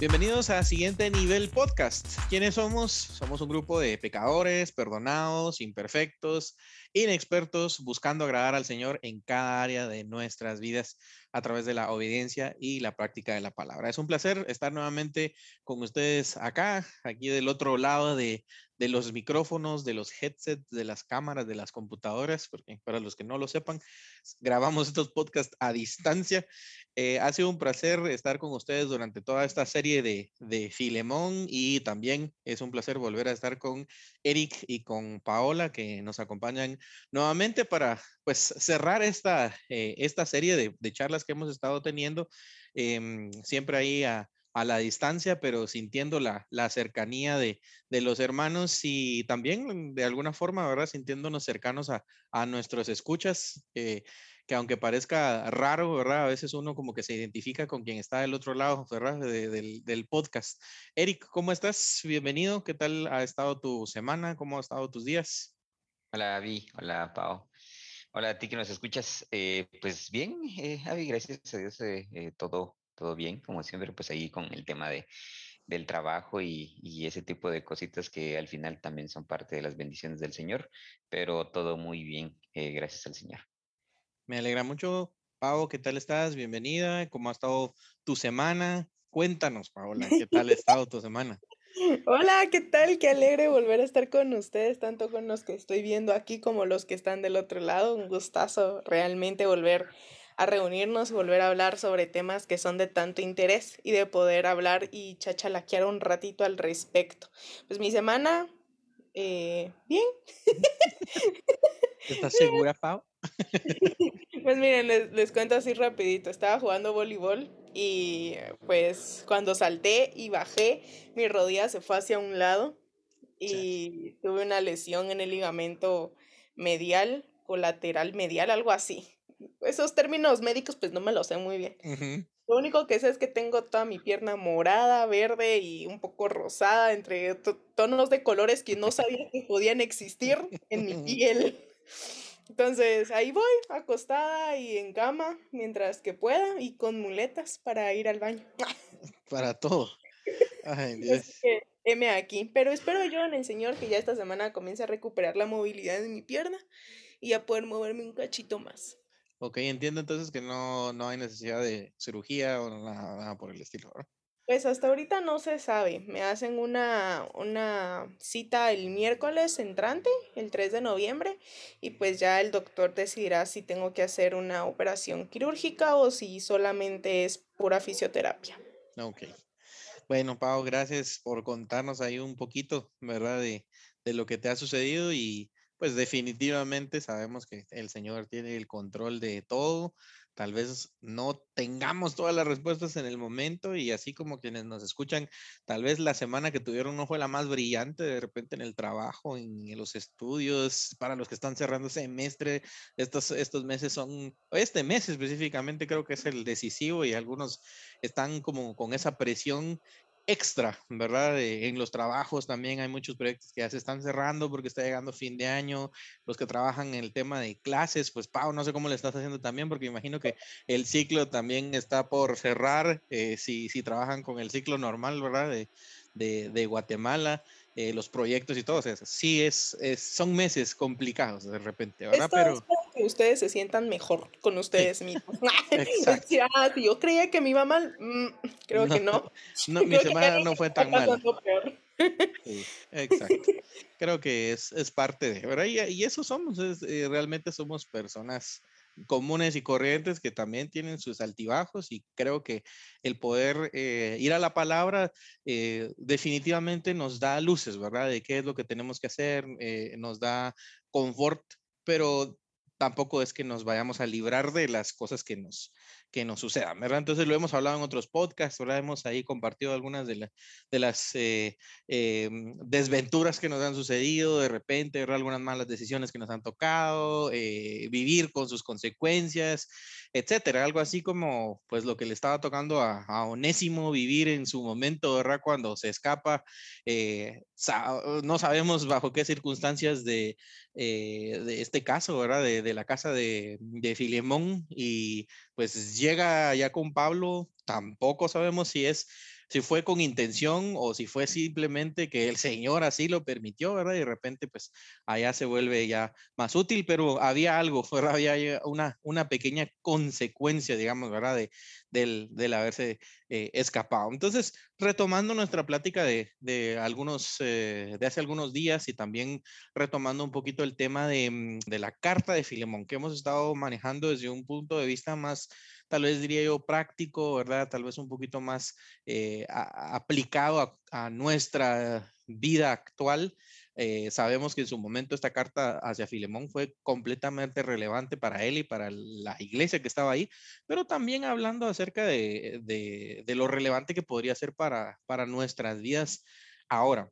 Bienvenidos a Siguiente Nivel Podcast. ¿Quiénes somos? Somos un grupo de pecadores, perdonados, imperfectos, inexpertos, buscando agradar al Señor en cada área de nuestras vidas a través de la obediencia y la práctica de la palabra. Es un placer estar nuevamente con ustedes acá, aquí del otro lado de, de los micrófonos, de los headsets, de las cámaras, de las computadoras, porque para los que no lo sepan, grabamos estos podcasts a distancia. Eh, ha sido un placer estar con ustedes durante toda esta serie de, de Filemón y también es un placer volver a estar con Eric y con Paola que nos acompañan nuevamente para pues cerrar esta, eh, esta serie de, charlas que hemos estado teniendo, eh, siempre ahí a, a la distancia, pero sintiendo la, la cercanía de, de, los hermanos y también de alguna forma, ¿verdad? Sintiéndonos cercanos a, a nuestros escuchas, eh, que aunque parezca raro, ¿verdad? A veces uno como que se identifica con quien está del otro lado, ¿verdad? De, del, del podcast. Eric, ¿cómo estás? Bienvenido. ¿Qué tal ha estado tu semana? ¿Cómo han estado tus días? Hola, Avi. Hola, Pau. Hola a ti que nos escuchas. Eh, pues bien, eh, Avi, gracias a Dios, eh, eh, todo todo bien, como siempre, pues ahí con el tema de, del trabajo y, y, ese tipo de cositas que al final también son parte de las bendiciones del Señor, pero todo muy bien, gracias al Señor. Me alegra mucho, Pau, ¿qué tal estás? Bienvenida, ¿cómo ha estado tu semana? Cuéntanos, Paola, ¿qué tal ha estado tu semana? Hola, ¿qué tal? Qué alegre volver a estar con ustedes, tanto con los que estoy viendo aquí como los que están del otro lado. Un gustazo realmente volver a reunirnos volver a hablar sobre temas que son de tanto interés y de poder hablar y chachalaquear un ratito al respecto. Pues mi semana, eh, bien. ¿Estás segura, Pau? Pues miren, les, les, cuento así rapidito. Estaba jugando voleibol y pues cuando salté y bajé, mi rodilla se fue hacia un lado y sí. tuve una lesión en el ligamento medial, colateral medial, algo así esos términos médicos pues no me los sé muy bien. Uh -huh. Lo único que sé es que tengo toda mi pierna morada, verde y un poco rosada, entre tonos de colores que no sabía que podían existir en mi piel. Entonces ahí voy, acostada y en cama, mientras que pueda, y con muletas para ir al baño. Para todo. Ay, Dios. Que, M aquí. Pero espero yo en el Señor que ya esta semana comience a recuperar la movilidad de mi pierna y a poder moverme un cachito más. Ok, entiendo entonces que no, no hay necesidad de cirugía o nada, nada por el estilo, ¿verdad? Pues hasta ahorita no se sabe. Me hacen una, una cita el miércoles entrante, el 3 de noviembre, y pues ya el doctor decidirá si tengo que hacer una operación quirúrgica o si solamente es pura fisioterapia. Ok. Bueno, Pau, gracias por contarnos ahí un poquito, ¿verdad? De, de lo que te ha sucedido y pues definitivamente sabemos que el Señor tiene el control de todo. Tal vez no tengamos todas las respuestas en el momento y así como quienes nos escuchan, tal vez la semana que tuvieron no fue la más brillante de repente en el trabajo, en los estudios, para los que están cerrando semestre, estos, estos meses son, este mes específicamente creo que es el decisivo y algunos están como con esa presión extra, ¿verdad? En los trabajos también hay muchos proyectos que ya se están cerrando porque está llegando fin de año. Los que trabajan en el tema de clases, pues Pau, no sé cómo le estás haciendo también, porque imagino que el ciclo también está por cerrar, eh, si, si trabajan con el ciclo normal, ¿verdad? De, de, de Guatemala. Eh, los proyectos y todo. O sea, sí, es, es, son meses complicados de repente, ¿verdad? Esto Pero... es que ustedes se sientan mejor con ustedes mismos. yo creía que me iba mal, mm, creo no, que no. no mi semana no fue tan mala. Sí, exacto. Creo que es, es parte de, ¿verdad? Y, y eso somos, es, eh, realmente somos personas comunes y corrientes que también tienen sus altibajos y creo que el poder eh, ir a la palabra eh, definitivamente nos da luces, ¿verdad? De qué es lo que tenemos que hacer, eh, nos da confort, pero tampoco es que nos vayamos a librar de las cosas que nos, que nos sucedan, ¿verdad? Entonces lo hemos hablado en otros podcasts, ¿verdad? Hemos ahí compartido algunas de, la, de las eh, eh, desventuras que nos han sucedido de repente, ¿verdad? Algunas malas decisiones que nos han tocado, eh, vivir con sus consecuencias, etcétera. Algo así como, pues, lo que le estaba tocando a, a Onésimo vivir en su momento, ¿verdad? Cuando se escapa, sa no sabemos bajo qué circunstancias de, de este caso, ¿verdad? De, de la casa de, de Filemón y pues llega ya con Pablo, tampoco sabemos si es si fue con intención o si fue simplemente que el Señor así lo permitió, ¿verdad? Y de repente, pues allá se vuelve ya más útil, pero había algo, ¿verdad? había una, una pequeña consecuencia, digamos, ¿verdad? De, del, del haberse eh, escapado. Entonces, retomando nuestra plática de, de algunos, eh, de hace algunos días y también retomando un poquito el tema de, mm, de la carta de Filemón que hemos estado manejando desde un punto de vista más tal vez diría yo práctico, ¿verdad? Tal vez un poquito más eh, aplicado a, nuestra vida actual. Eh, sabemos que en su momento esta carta hacia Filemón fue completamente relevante para él y para la iglesia que estaba ahí, pero también hablando acerca de, de, lo relevante que podría ser para, para nuestras vidas ahora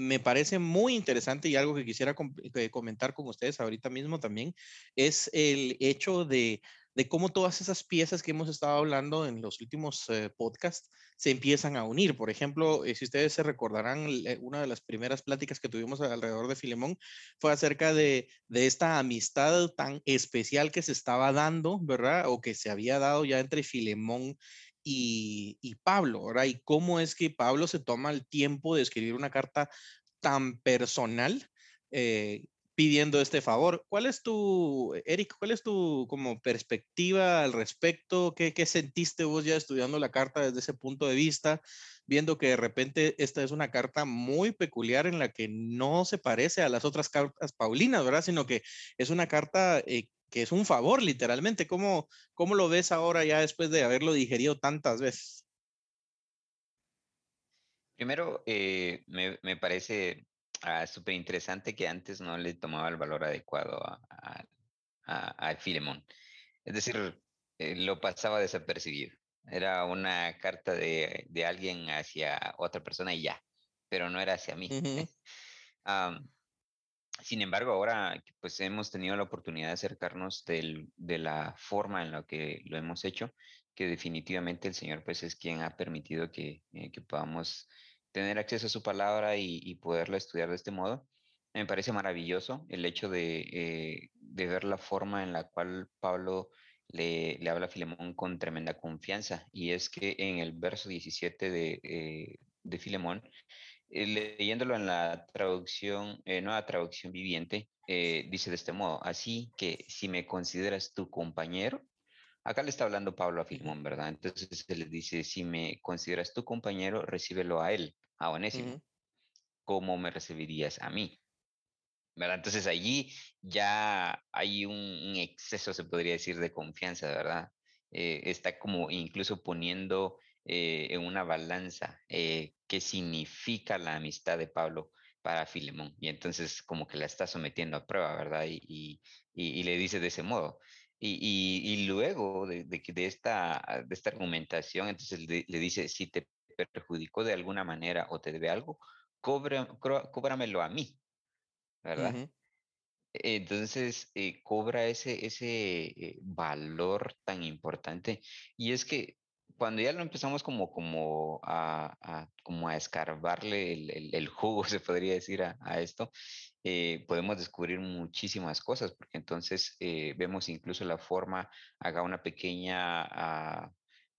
me parece muy interesante y algo que quisiera eh, comentar con ustedes ahorita mismo también es el hecho de de cómo todas esas piezas que hemos estado hablando en los últimos eh, podcasts se empiezan a unir. Por ejemplo, eh, si ustedes se recordarán, eh, una de las primeras pláticas que tuvimos alrededor de Filemón fue acerca de, esta amistad tan especial que se estaba dando, ¿verdad? O que se había dado ya entre Filemón y, Pablo, ¿verdad? Y cómo es que Pablo se toma el tiempo de escribir una carta tan personal pidiendo este favor. ¿Cuál es tu, Eric, cuál es tu como perspectiva al respecto? ¿Qué, ¿Qué, sentiste vos ya estudiando la carta desde ese punto de vista? Viendo que de repente esta es una carta muy peculiar en la que no se parece a las otras cartas paulinas, ¿verdad? Sino que es una carta eh, que es un favor, literalmente. ¿Cómo, ¿Cómo lo ves ahora ya después de haberlo digerido tantas veces? Primero, eh, me, me, parece Ah, súper interesante que antes no le tomaba el valor adecuado a, a, Filemón. Es decir, eh, lo pasaba desapercibido. Era una carta de, de, alguien hacia otra persona y ya, pero no era hacia mí. sin embargo, ahora pues hemos tenido la oportunidad de acercarnos del, de la forma en la que lo hemos hecho, que definitivamente el Señor pues es quien ha permitido que, eh, que podamos tener acceso a su palabra y, poderla estudiar de este modo. Me parece maravilloso el hecho de, eh, ver la forma en la cual Pablo le, habla a Filemón con tremenda confianza. Y es que en el verso 17 de, eh, de Filemón, eh, leyéndolo en la traducción, nueva traducción viviente, dice de este modo, así que si me consideras tu compañero, Acá le está hablando Pablo a Filemón, ¿verdad? Entonces se le dice, si me consideras tu compañero, recíbelo a él, a Onésimo. ¿Cómo me recibirías a mí? ¿Verdad? Entonces allí ya hay un, exceso, se podría decir, de confianza, ¿verdad? Eh, está como incluso poniendo eh, en una balanza eh, qué significa la amistad de Pablo para Filemón. Y entonces como que la está sometiendo a prueba, ¿verdad? y, y le dice de ese modo, y, luego de, de, esta, de esta argumentación, entonces le, dice, si te perjudicó de alguna manera o te debe algo, cobra, cóbramelo a mí, ¿verdad? Entonces eh, cobra ese, ese eh, valor tan importante. Y es que cuando ya lo empezamos como, como, a, como a escarbarle el, jugo, se podría decir, a, a esto, eh, podemos descubrir muchísimas cosas, porque entonces eh, vemos incluso la forma, haga una pequeña, ah,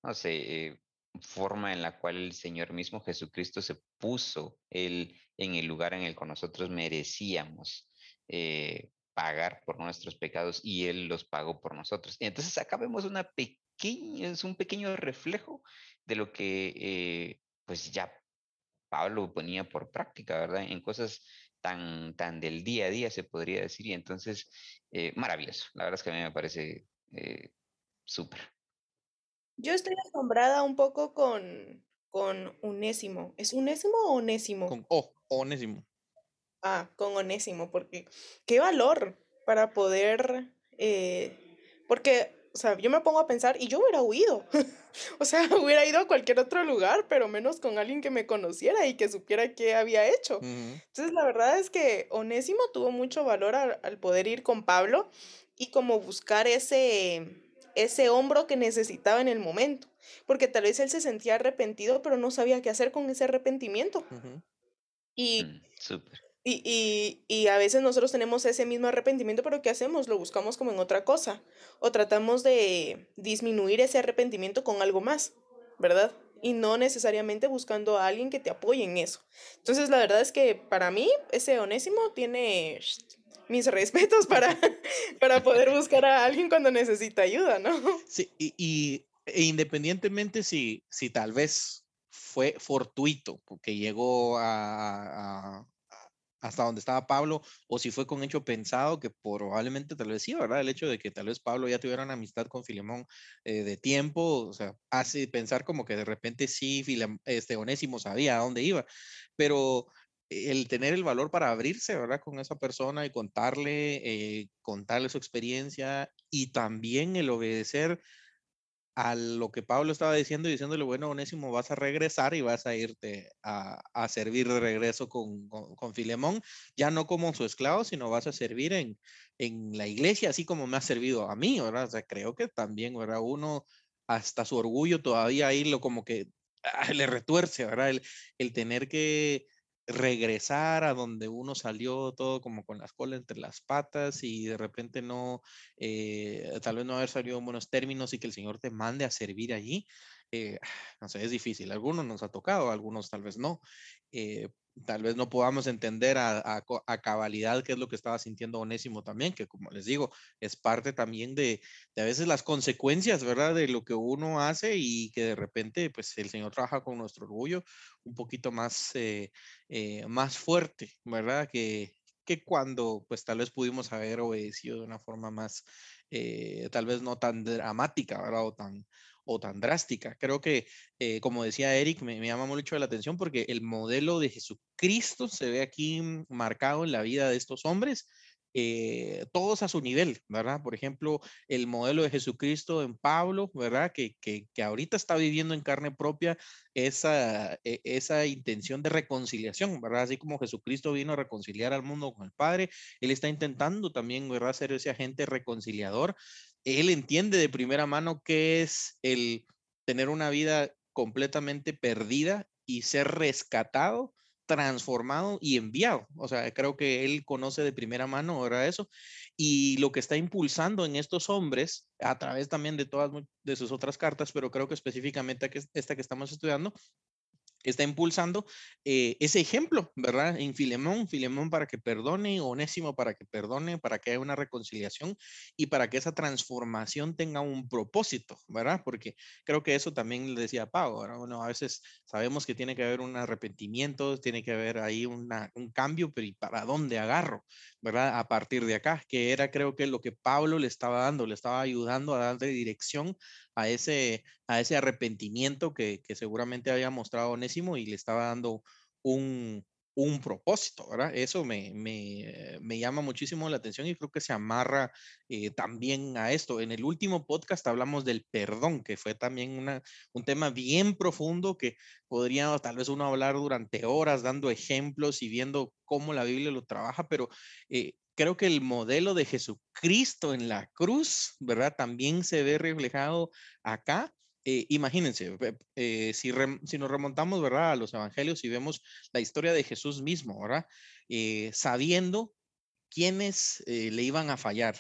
no sé, eh, forma en la cual el Señor mismo Jesucristo se puso él en el lugar en el que nosotros merecíamos pagar por nuestros pecados y Él los pagó por nosotros. Entonces acá vemos una pequeña, es un pequeño reflejo de lo que pues ya Pablo ponía por práctica, ¿verdad? En cosas tan, tan del día a día, se podría decir, y entonces, eh, maravilloso. La verdad es que a mí me parece eh, súper. Yo estoy asombrada un poco con, con Unésimo. ¿Es Unésimo o Onésimo? Con O, Onésimo. Ah, con Onésimo, porque qué valor para poder, eh, porque o sea, yo me pongo a pensar y yo hubiera huido. o sea, hubiera ido a cualquier otro lugar, pero menos con alguien que me conociera y que supiera qué había hecho. Entonces, la verdad es que Onésimo tuvo mucho valor al, poder ir con Pablo y como buscar ese, ese hombro que necesitaba en el momento. Porque tal vez él se sentía arrepentido, pero no sabía qué hacer con ese arrepentimiento. Y mm, y, y, y, a veces nosotros tenemos ese mismo arrepentimiento, pero ¿qué hacemos? Lo buscamos como en otra cosa. O tratamos de disminuir ese arrepentimiento con algo más, ¿verdad? y no necesariamente buscando a alguien que te apoye en eso. Entonces, la verdad es que para mí, ese Onésimo tiene mis respetos para, para poder buscar a alguien cuando necesita ayuda, ¿no? Sí, y, e independientemente si, si tal vez fue fortuito, porque llegó a, hasta donde estaba Pablo, o si fue con hecho pensado, que probablemente tal vez sí, ¿verdad? El hecho de que tal vez Pablo ya tuviera una amistad con Filemón eh, de tiempo, o sea, hace pensar como que de repente sí, este Onésimo sabía a dónde iba, pero el tener el valor para abrirse, ¿verdad? Con esa persona y contarle, eh, contarle su experiencia y también el obedecer a lo que Pablo estaba diciendo y diciéndole, bueno, Onésimo, vas a regresar y vas a irte a, a servir de regreso con, con, Filemón, ya no como su esclavo, sino vas a servir en, en la iglesia, así como me ha servido a mí, ¿verdad? O sea, creo que también, ¿verdad? Uno hasta su orgullo todavía ahí lo como que ah, le retuerce, ¿verdad? El, el tener que regresar a donde uno salió todo como con las colas entre las patas y de repente no, eh, tal vez no haber salido en buenos términos y que el Señor te mande a servir allí, eh, no sé, es difícil. Algunos nos ha tocado, algunos tal vez no. Eh, tal vez no podamos entender a, cabalidad qué es lo que estaba sintiendo Onésimo también, que como les digo, es parte también de, a veces las consecuencias, ¿verdad? De lo que uno hace y que de repente, pues el Señor trabaja con nuestro orgullo un poquito más, eh, eh, más fuerte, ¿verdad? Que, que cuando, pues tal vez pudimos haber obedecido de una forma más, eh, tal vez no tan dramática, ¿verdad? O tan, o tan drástica. Creo que, eh, como decía Eric, me, llama mucho la atención porque el modelo de Jesucristo se ve aquí marcado en la vida de estos hombres. Eh, todos a su nivel, ¿verdad? Por ejemplo, el modelo de Jesucristo en Pablo, ¿verdad? Que, que, que ahorita está viviendo en carne propia esa, e, esa intención de reconciliación, ¿verdad? Así como Jesucristo vino a reconciliar al mundo con el Padre, Él está intentando también, ¿verdad? Ser ese agente reconciliador él entiende de primera mano qué es el tener una vida completamente perdida y ser rescatado, transformado y enviado. O sea, creo que él conoce de primera mano ahora eso. Y lo que está impulsando en estos hombres, a través también de todas de sus otras cartas, pero creo que específicamente esta que estamos estudiando, está impulsando eh, ese ejemplo, ¿verdad? En Filemón, Filemón para que perdone, Onésimo para que perdone, para que haya una reconciliación y para que esa transformación tenga un propósito, ¿verdad? Porque creo que eso también le decía Pau, ¿verdad? Bueno, a veces sabemos que tiene que haber un arrepentimiento, tiene que haber ahí un cambio, pero ¿y para dónde agarro? ¿Verdad? A partir de acá, que era creo que lo que Pablo le estaba dando, le estaba ayudando a darle dirección a ese, a ese arrepentimiento que, que seguramente había mostrado Onésimo y le estaba dando un, un propósito, ¿verdad? Eso me, me, me, llama muchísimo la atención y creo que se amarra eh, también a esto. En el último podcast hablamos del perdón, que fue también una, un tema bien profundo que podría tal vez uno hablar durante horas dando ejemplos y viendo cómo la Biblia lo trabaja, pero eh, creo que el modelo de Jesucristo en la cruz, ¿verdad? También se ve reflejado acá. Eh, imagínense, eh, si, si, nos remontamos, ¿verdad? A los evangelios y vemos la historia de Jesús mismo, ¿verdad? Eh, sabiendo quiénes le iban a fallar,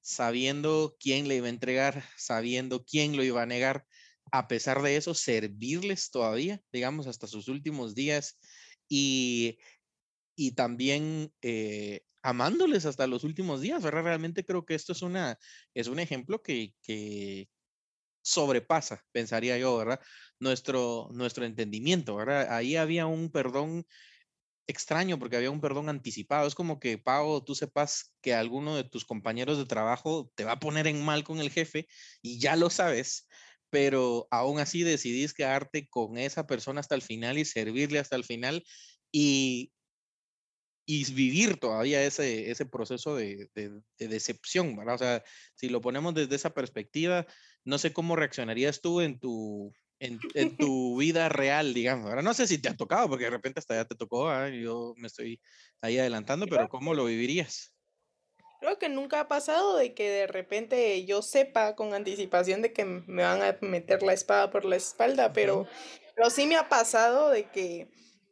sabiendo quién le iba a entregar, sabiendo quién lo iba a negar, a pesar de eso, servirles todavía, digamos, hasta sus últimos días y, y también amándoles hasta los últimos días, ¿verdad? Realmente creo que esto es, una, es un ejemplo que, que sobrepasa, pensaría yo, ¿verdad? Nuestro, nuestro entendimiento, ¿verdad? Ahí había un perdón extraño porque había un perdón anticipado. Es como que, Pau, tú sepas que alguno de tus compañeros de trabajo te va a poner en mal con el jefe y ya lo sabes, pero aún así decidís quedarte con esa persona hasta el final y servirle hasta el final y y vivir todavía ese, ese proceso de, de, decepción, ¿verdad? O sea, si lo ponemos desde esa perspectiva, no sé cómo reaccionarías tú en tu, en, en tu vida real, digamos. Ahora no sé si te ha tocado, porque de repente hasta ya te tocó, yo me estoy ahí adelantando, pero ¿cómo lo vivirías? Creo que nunca ha pasado de que de repente yo sepa con anticipación de que me van a meter la espada por la espalda, pero, pero sí me ha pasado de que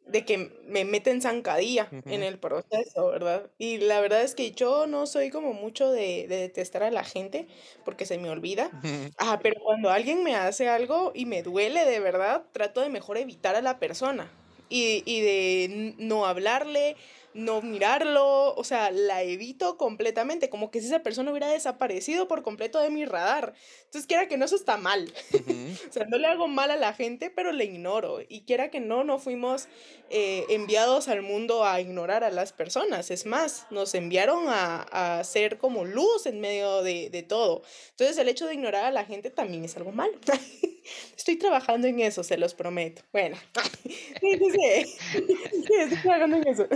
de que me meten zancadilla en el proceso, ¿verdad? Y la verdad es que yo no soy como mucho de, detestar a la gente porque se me olvida. Ah, pero cuando alguien me hace algo y me duele de verdad, trato de mejor evitar a la persona y, y de no hablarle, no mirarlo, o sea, la evito completamente, como que si esa persona hubiera desaparecido por completo de mi radar. Entonces, quiera que no, eso está mal. o sea, no le hago mal a la gente, pero le ignoro. Y quiera que no, no fuimos eh, enviados al mundo a ignorar a las personas. Es más, nos enviaron a, a ser como luz en medio de, de todo. Entonces, el hecho de ignorar a la gente también es algo malo. Estoy trabajando en eso, se los prometo. Bueno, sí, sí, sí, estoy trabajando en eso.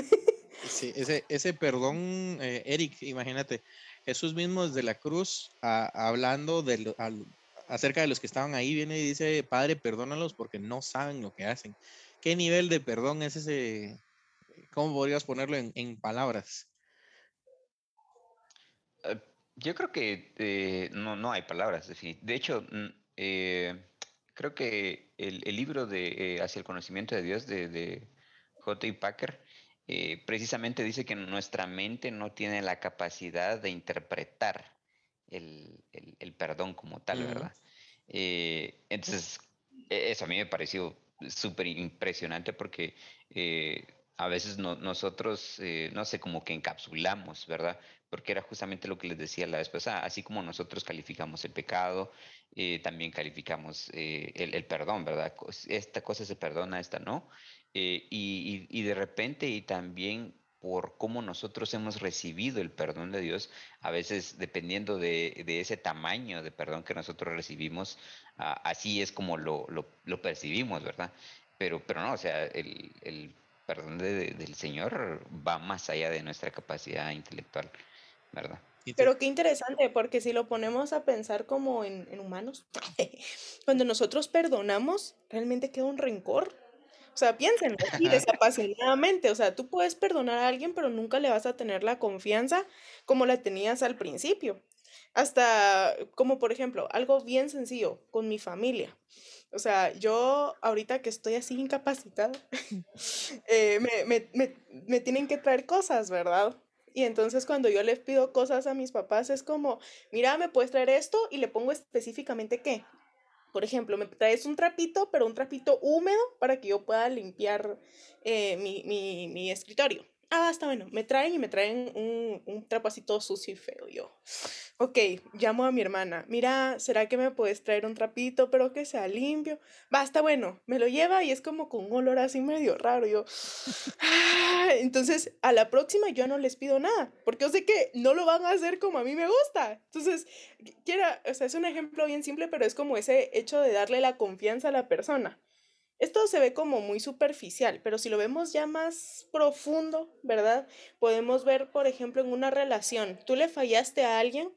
Sí, ese, ese perdón, eh, Eric, imagínate, Jesús mismo desde la cruz, hablando de acerca de los que estaban ahí, viene y dice, Padre, perdónalos porque no saben lo que hacen. ¿Qué nivel de perdón es ese? ¿Cómo podrías ponerlo en, palabras? Eh, yo creo que eh, no, no hay palabras. De hecho, creo que el, libro de Hacia el conocimiento de Dios de, de J. Packer eh, precisamente dice que nuestra mente no tiene la capacidad de interpretar el, perdón como tal, ¿verdad? Eh, entonces, e, eso a mí me pareció súper impresionante porque eh, a veces nosotros, no sé, como que encapsulamos, ¿verdad? Porque era justamente lo que les decía la vez pasada, así como nosotros calificamos el pecado, también calificamos el, el, perdón, ¿verdad? Esta cosa se perdona, esta no. Eh, y, de repente y también por cómo nosotros hemos recibido el perdón de Dios, a veces dependiendo de, ese tamaño de perdón que nosotros recibimos, así es como lo, percibimos, ¿verdad? Pero, pero no, o sea, el, perdón del Señor va más allá de nuestra capacidad intelectual, ¿verdad? Pero qué interesante, porque si lo ponemos a pensar como en, en humanos, cuando nosotros perdonamos, realmente queda un rencor o sea, piénsenlo así, desapasionadamente. O sea, tú puedes perdonar a alguien, pero nunca le vas a tener la confianza como la tenías al principio. Hasta como por ejemplo, algo bien sencillo con mi familia. O sea, yo ahorita que estoy así incapacitada, eh, me, me, me, me tienen que traer cosas, ¿verdad? Y entonces cuando yo les pido cosas a mis papás es como, mira, me puedes traer esto y le pongo específicamente qué. Por ejemplo, me traes un trapito, pero un trapito húmedo para que yo pueda limpiar eh, mi, mi, mi escritorio. Ah, está bueno. Me traen y me traen un, un trapacito sucio y feo. Yo, ok, llamo a mi hermana. Mira, ¿será que me puedes traer un trapito, pero que sea limpio? Va, está bueno. Me lo lleva y es como con un olor así medio raro. Yo, ah, entonces, a la próxima yo no les pido nada, porque yo sé que no lo van a hacer como a mí me gusta. Entonces, quiera, o sea, es un ejemplo bien simple, pero es como ese hecho de darle la confianza a la persona. Esto se ve como muy superficial, pero si lo vemos ya más profundo, ¿verdad? Podemos ver, por ejemplo, en una relación, tú le fallaste a alguien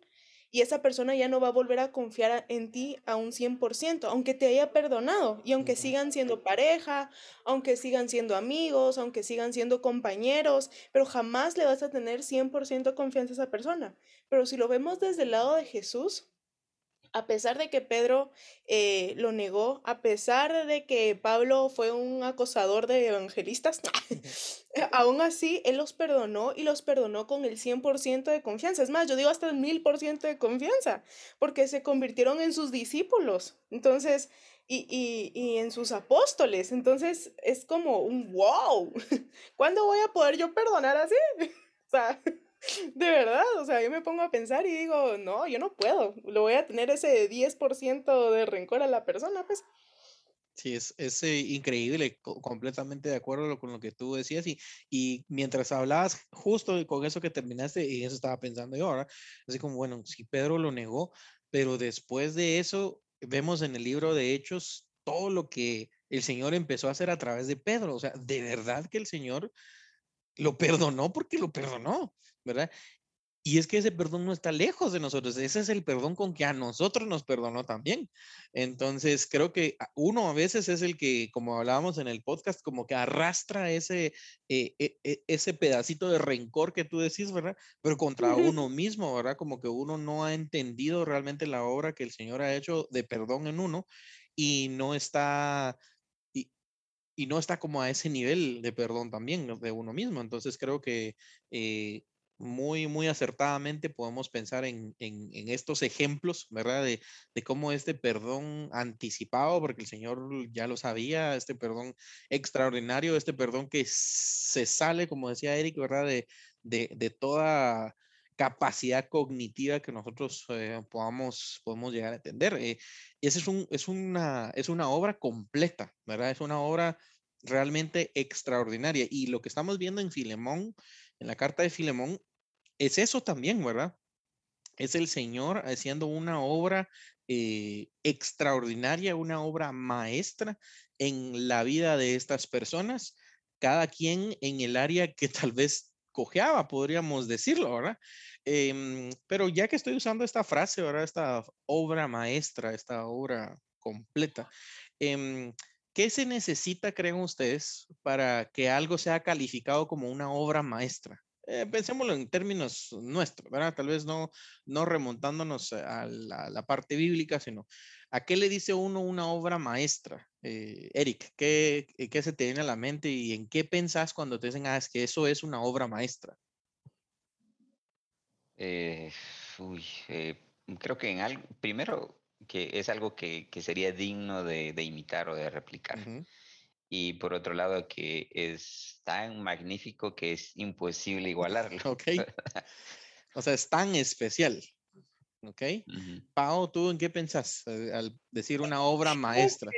y esa persona ya no va a volver a confiar en ti a un 100%, aunque te haya perdonado y aunque sigan siendo pareja, aunque sigan siendo amigos, aunque sigan siendo compañeros, pero jamás le vas a tener 100% confianza a esa persona. Pero si lo vemos desde el lado de Jesús, a pesar de que Pedro eh, lo negó, a pesar de que Pablo fue un acosador de evangelistas, aún así él los perdonó y los perdonó con el 100% de confianza. Es más, yo digo hasta el 1000% de confianza, porque se convirtieron en sus discípulos. Entonces, y, y, y, en sus apóstoles. Entonces es como un wow. ¿Cuándo voy a poder yo perdonar así? o sea, de verdad, o sea, yo me pongo a pensar y digo, no, yo no puedo, lo voy a tener ese 10% de rencor a la persona, pues. Sí, es, es eh, increíble, completamente de acuerdo con lo que tú decías y, y mientras hablabas justo con eso que terminaste, y eso estaba pensando yo ahora, así como, bueno, si Pedro lo negó, pero después de eso vemos en el libro de Hechos todo lo que el Señor empezó a hacer a través de Pedro, o sea, de verdad que el Señor lo perdonó porque lo perdonó, ¿verdad? Y es que ese perdón no está lejos de nosotros, ese es el perdón con que a nosotros nos perdonó también. Entonces, creo que uno a veces es el que, como hablábamos en el podcast, como que arrastra ese, eh, e, e, ese pedacito de rencor que tú decís, ¿verdad? Pero contra uno mismo, ¿verdad? Como que uno no ha entendido realmente la obra que el Señor ha hecho de perdón en uno y no está y no está como a ese nivel de perdón también de uno mismo. Entonces creo que eh, muy, muy acertadamente podemos pensar en, en, estos ejemplos, ¿verdad? De, de, cómo este perdón anticipado, porque el Señor ya lo sabía, este perdón extraordinario, este perdón que se sale, como decía Eric, ¿verdad? De, de, de toda capacidad cognitiva que nosotros eh, podamos, podemos llegar a entender. Eh, esa es, un, es, una, es una obra completa, ¿verdad? Es una obra realmente extraordinaria. Y lo que estamos viendo en Filemón, en la carta de Filemón, es eso también, ¿verdad? Es el Señor haciendo una obra eh, extraordinaria, una obra maestra en la vida de estas personas, cada quien en el área que tal vez cojeaba, podríamos decirlo, ¿verdad? Em, pero ya que estoy usando esta frase, ¿verdad? Esta obra maestra, esta obra completa, em, ¿qué se necesita, creen ustedes, para que algo sea calificado como una obra maestra? Eh, pensémoslo en términos nuestros, ¿verdad? Tal vez no, no remontándonos a la, parte bíblica, sino a qué le dice uno una obra maestra. Eh, Eric, ¿qué, ¿qué, se te viene a la mente y en qué pensás cuando te dicen, ah, es que eso es una obra maestra? Eh, uy, eh, creo que en algo, primero que es algo que, que sería digno de, de, imitar o de replicar. Y por otro lado, que es tan magnífico que es imposible igualarlo. Ok. o sea, es tan especial. ¿Ok? Pau, ¿tú en qué pensás eh, al decir una obra maestra?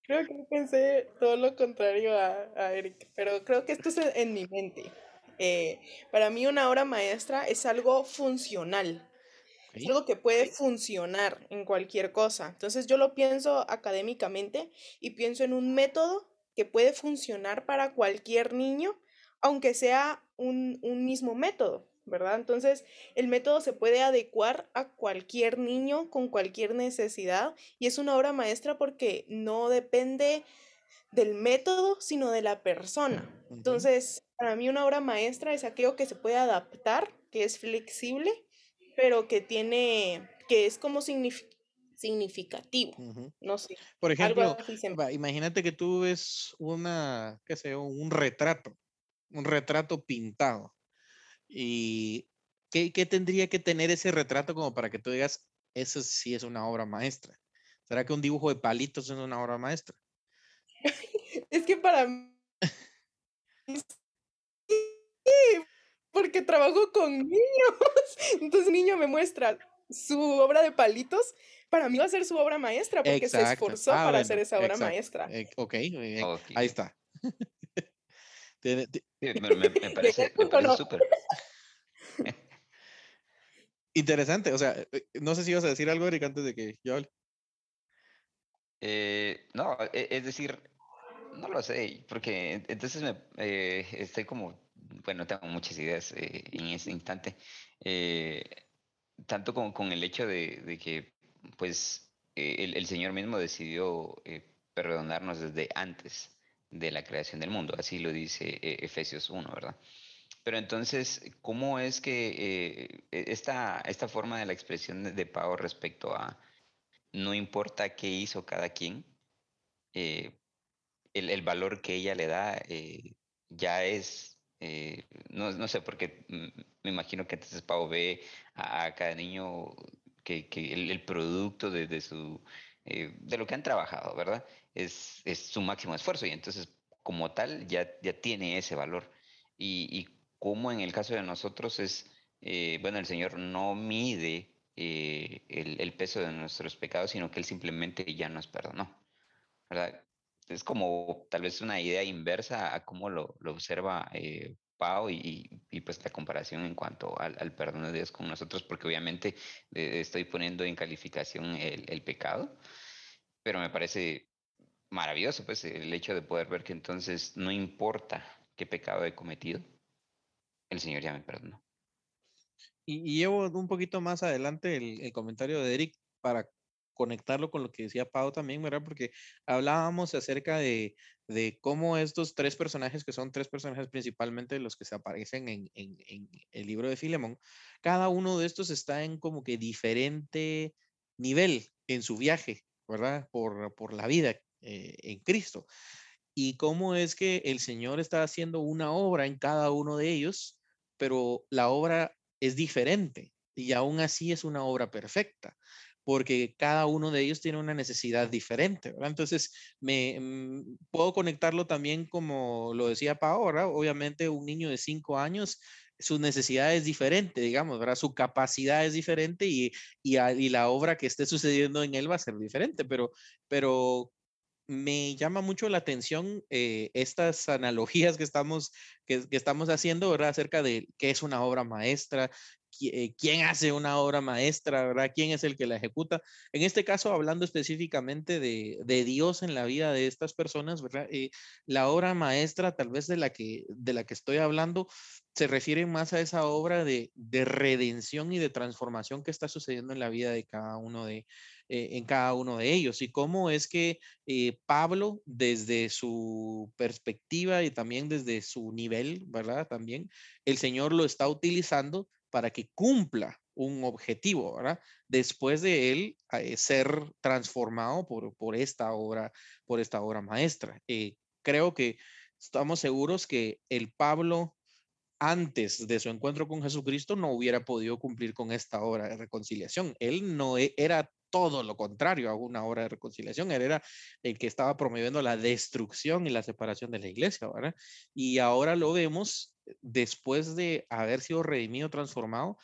Creo que pensé todo lo contrario a, a Eric, pero creo que esto es en mi mente. Eh, para mí una obra maestra es algo funcional, es algo que puede funcionar en cualquier cosa. Entonces yo lo pienso académicamente y pienso en un método que puede funcionar para cualquier niño, aunque sea un, un mismo método. ¿verdad? Entonces, el método se puede adecuar a cualquier niño con cualquier necesidad y es una obra maestra porque no depende del método, sino de la persona. Entonces, para mí una obra maestra es aquello que se puede adaptar, que es flexible, pero que tiene, que es como significativo. No sé. Por ejemplo, imagínate que tú ves una, qué sé, un retrato, un retrato pintado. ¿Y qué, qué tendría que tener ese retrato como para que tú digas, eso sí es una obra maestra? ¿Será que un dibujo de palitos es una obra maestra? es que para mí porque trabajo con niños. Entonces, niño me muestra su obra de palitos. Para mí va a ser su obra maestra porque se esforzó ah, para hacer esa obra maestra. Eh, ok, ahí está. me, parece, súper. Interesante, o sea, eh, no sé si ibas a decir algo, Eric, antes de que yo hable. Eh, no, e, es decir, no lo sé, porque entonces me, eh, estoy como, bueno, tengo muchas ideas eh, en ese instante, eh, tanto con, con, el hecho de, de que, pues, el, el, Señor mismo decidió perdonarnos desde antes de la creación del mundo, así lo dice Efesios 1, ¿verdad? Pero entonces, ¿cómo es que e, esta, esta forma de la expresión de, pago respecto a no importa qué hizo cada quien, eh, el, el, valor que ella le da eh, ya es, eh, no, no, sé, porque me imagino que entonces Pau ve a, cada niño que, el, producto de, su, eh, de lo que han trabajado, ¿verdad? Es, es, su máximo esfuerzo y entonces como tal ya, ya tiene ese valor. Y, y como en el caso de nosotros es, eh, bueno, el Señor no mide eh, el, el, peso de nuestros pecados, sino que Él simplemente ya nos perdonó. ¿verdad? Es como tal vez una idea inversa a cómo lo, lo observa eh, Pau y, y, pues la comparación en cuanto al, al, perdón de Dios con nosotros, porque obviamente eh, estoy poniendo en calificación el, el, pecado, pero me parece maravilloso pues el hecho de poder ver que entonces no importa qué pecado he cometido, el Señor ya me perdonó. Y, y llevo un poquito más adelante el, el comentario de Eric para conectarlo con lo que decía Pau también, ¿verdad? Porque hablábamos acerca de, de cómo estos tres personajes, que son tres personajes principalmente los que se aparecen en, en, el libro de Filemón, cada uno de estos está en como que diferente nivel en su viaje, ¿verdad? Por, por la vida eh, en Cristo. y cómo es que el Señor está haciendo una obra en cada uno de ellos, pero la obra es diferente y aún así es una obra perfecta porque cada uno de ellos tiene una necesidad diferente, ¿verdad? Entonces, me mm, puedo conectarlo también como lo decía Pa ahora, obviamente un niño de cinco años su necesidad es diferente, digamos, ¿verdad? Su capacidad es diferente y, y, la obra que esté sucediendo en él va a ser diferente, pero, pero me llama mucho la atención eh, estas analogías que estamos, que, que, estamos haciendo, ¿verdad? Acerca de qué es una obra maestra, quién hace una obra maestra, ¿verdad? ¿Quién es el que la ejecuta? En este caso, hablando específicamente de, de Dios en la vida de estas personas, ¿verdad? Eh, la obra maestra, tal vez de la que, de la que estoy hablando, se refiere más a esa obra de, de redención y de transformación que está sucediendo en la vida de cada uno de, eh, en cada uno de ellos y cómo es que Pablo desde su perspectiva y también desde su nivel, ¿verdad? También el Señor lo está utilizando para que cumpla un objetivo, ¿verdad? Después de él eh, ser transformado por, por, esta obra, por esta obra maestra. Eh, creo que estamos seguros que el Pablo antes de su encuentro con Jesucristo no hubiera podido cumplir con esta obra de reconciliación. Él no e, era todo lo contrario a una obra de reconciliación. Él era el que estaba promoviendo la destrucción y la separación de la iglesia, ¿verdad? Y ahora lo vemos después de haber sido redimido, transformado,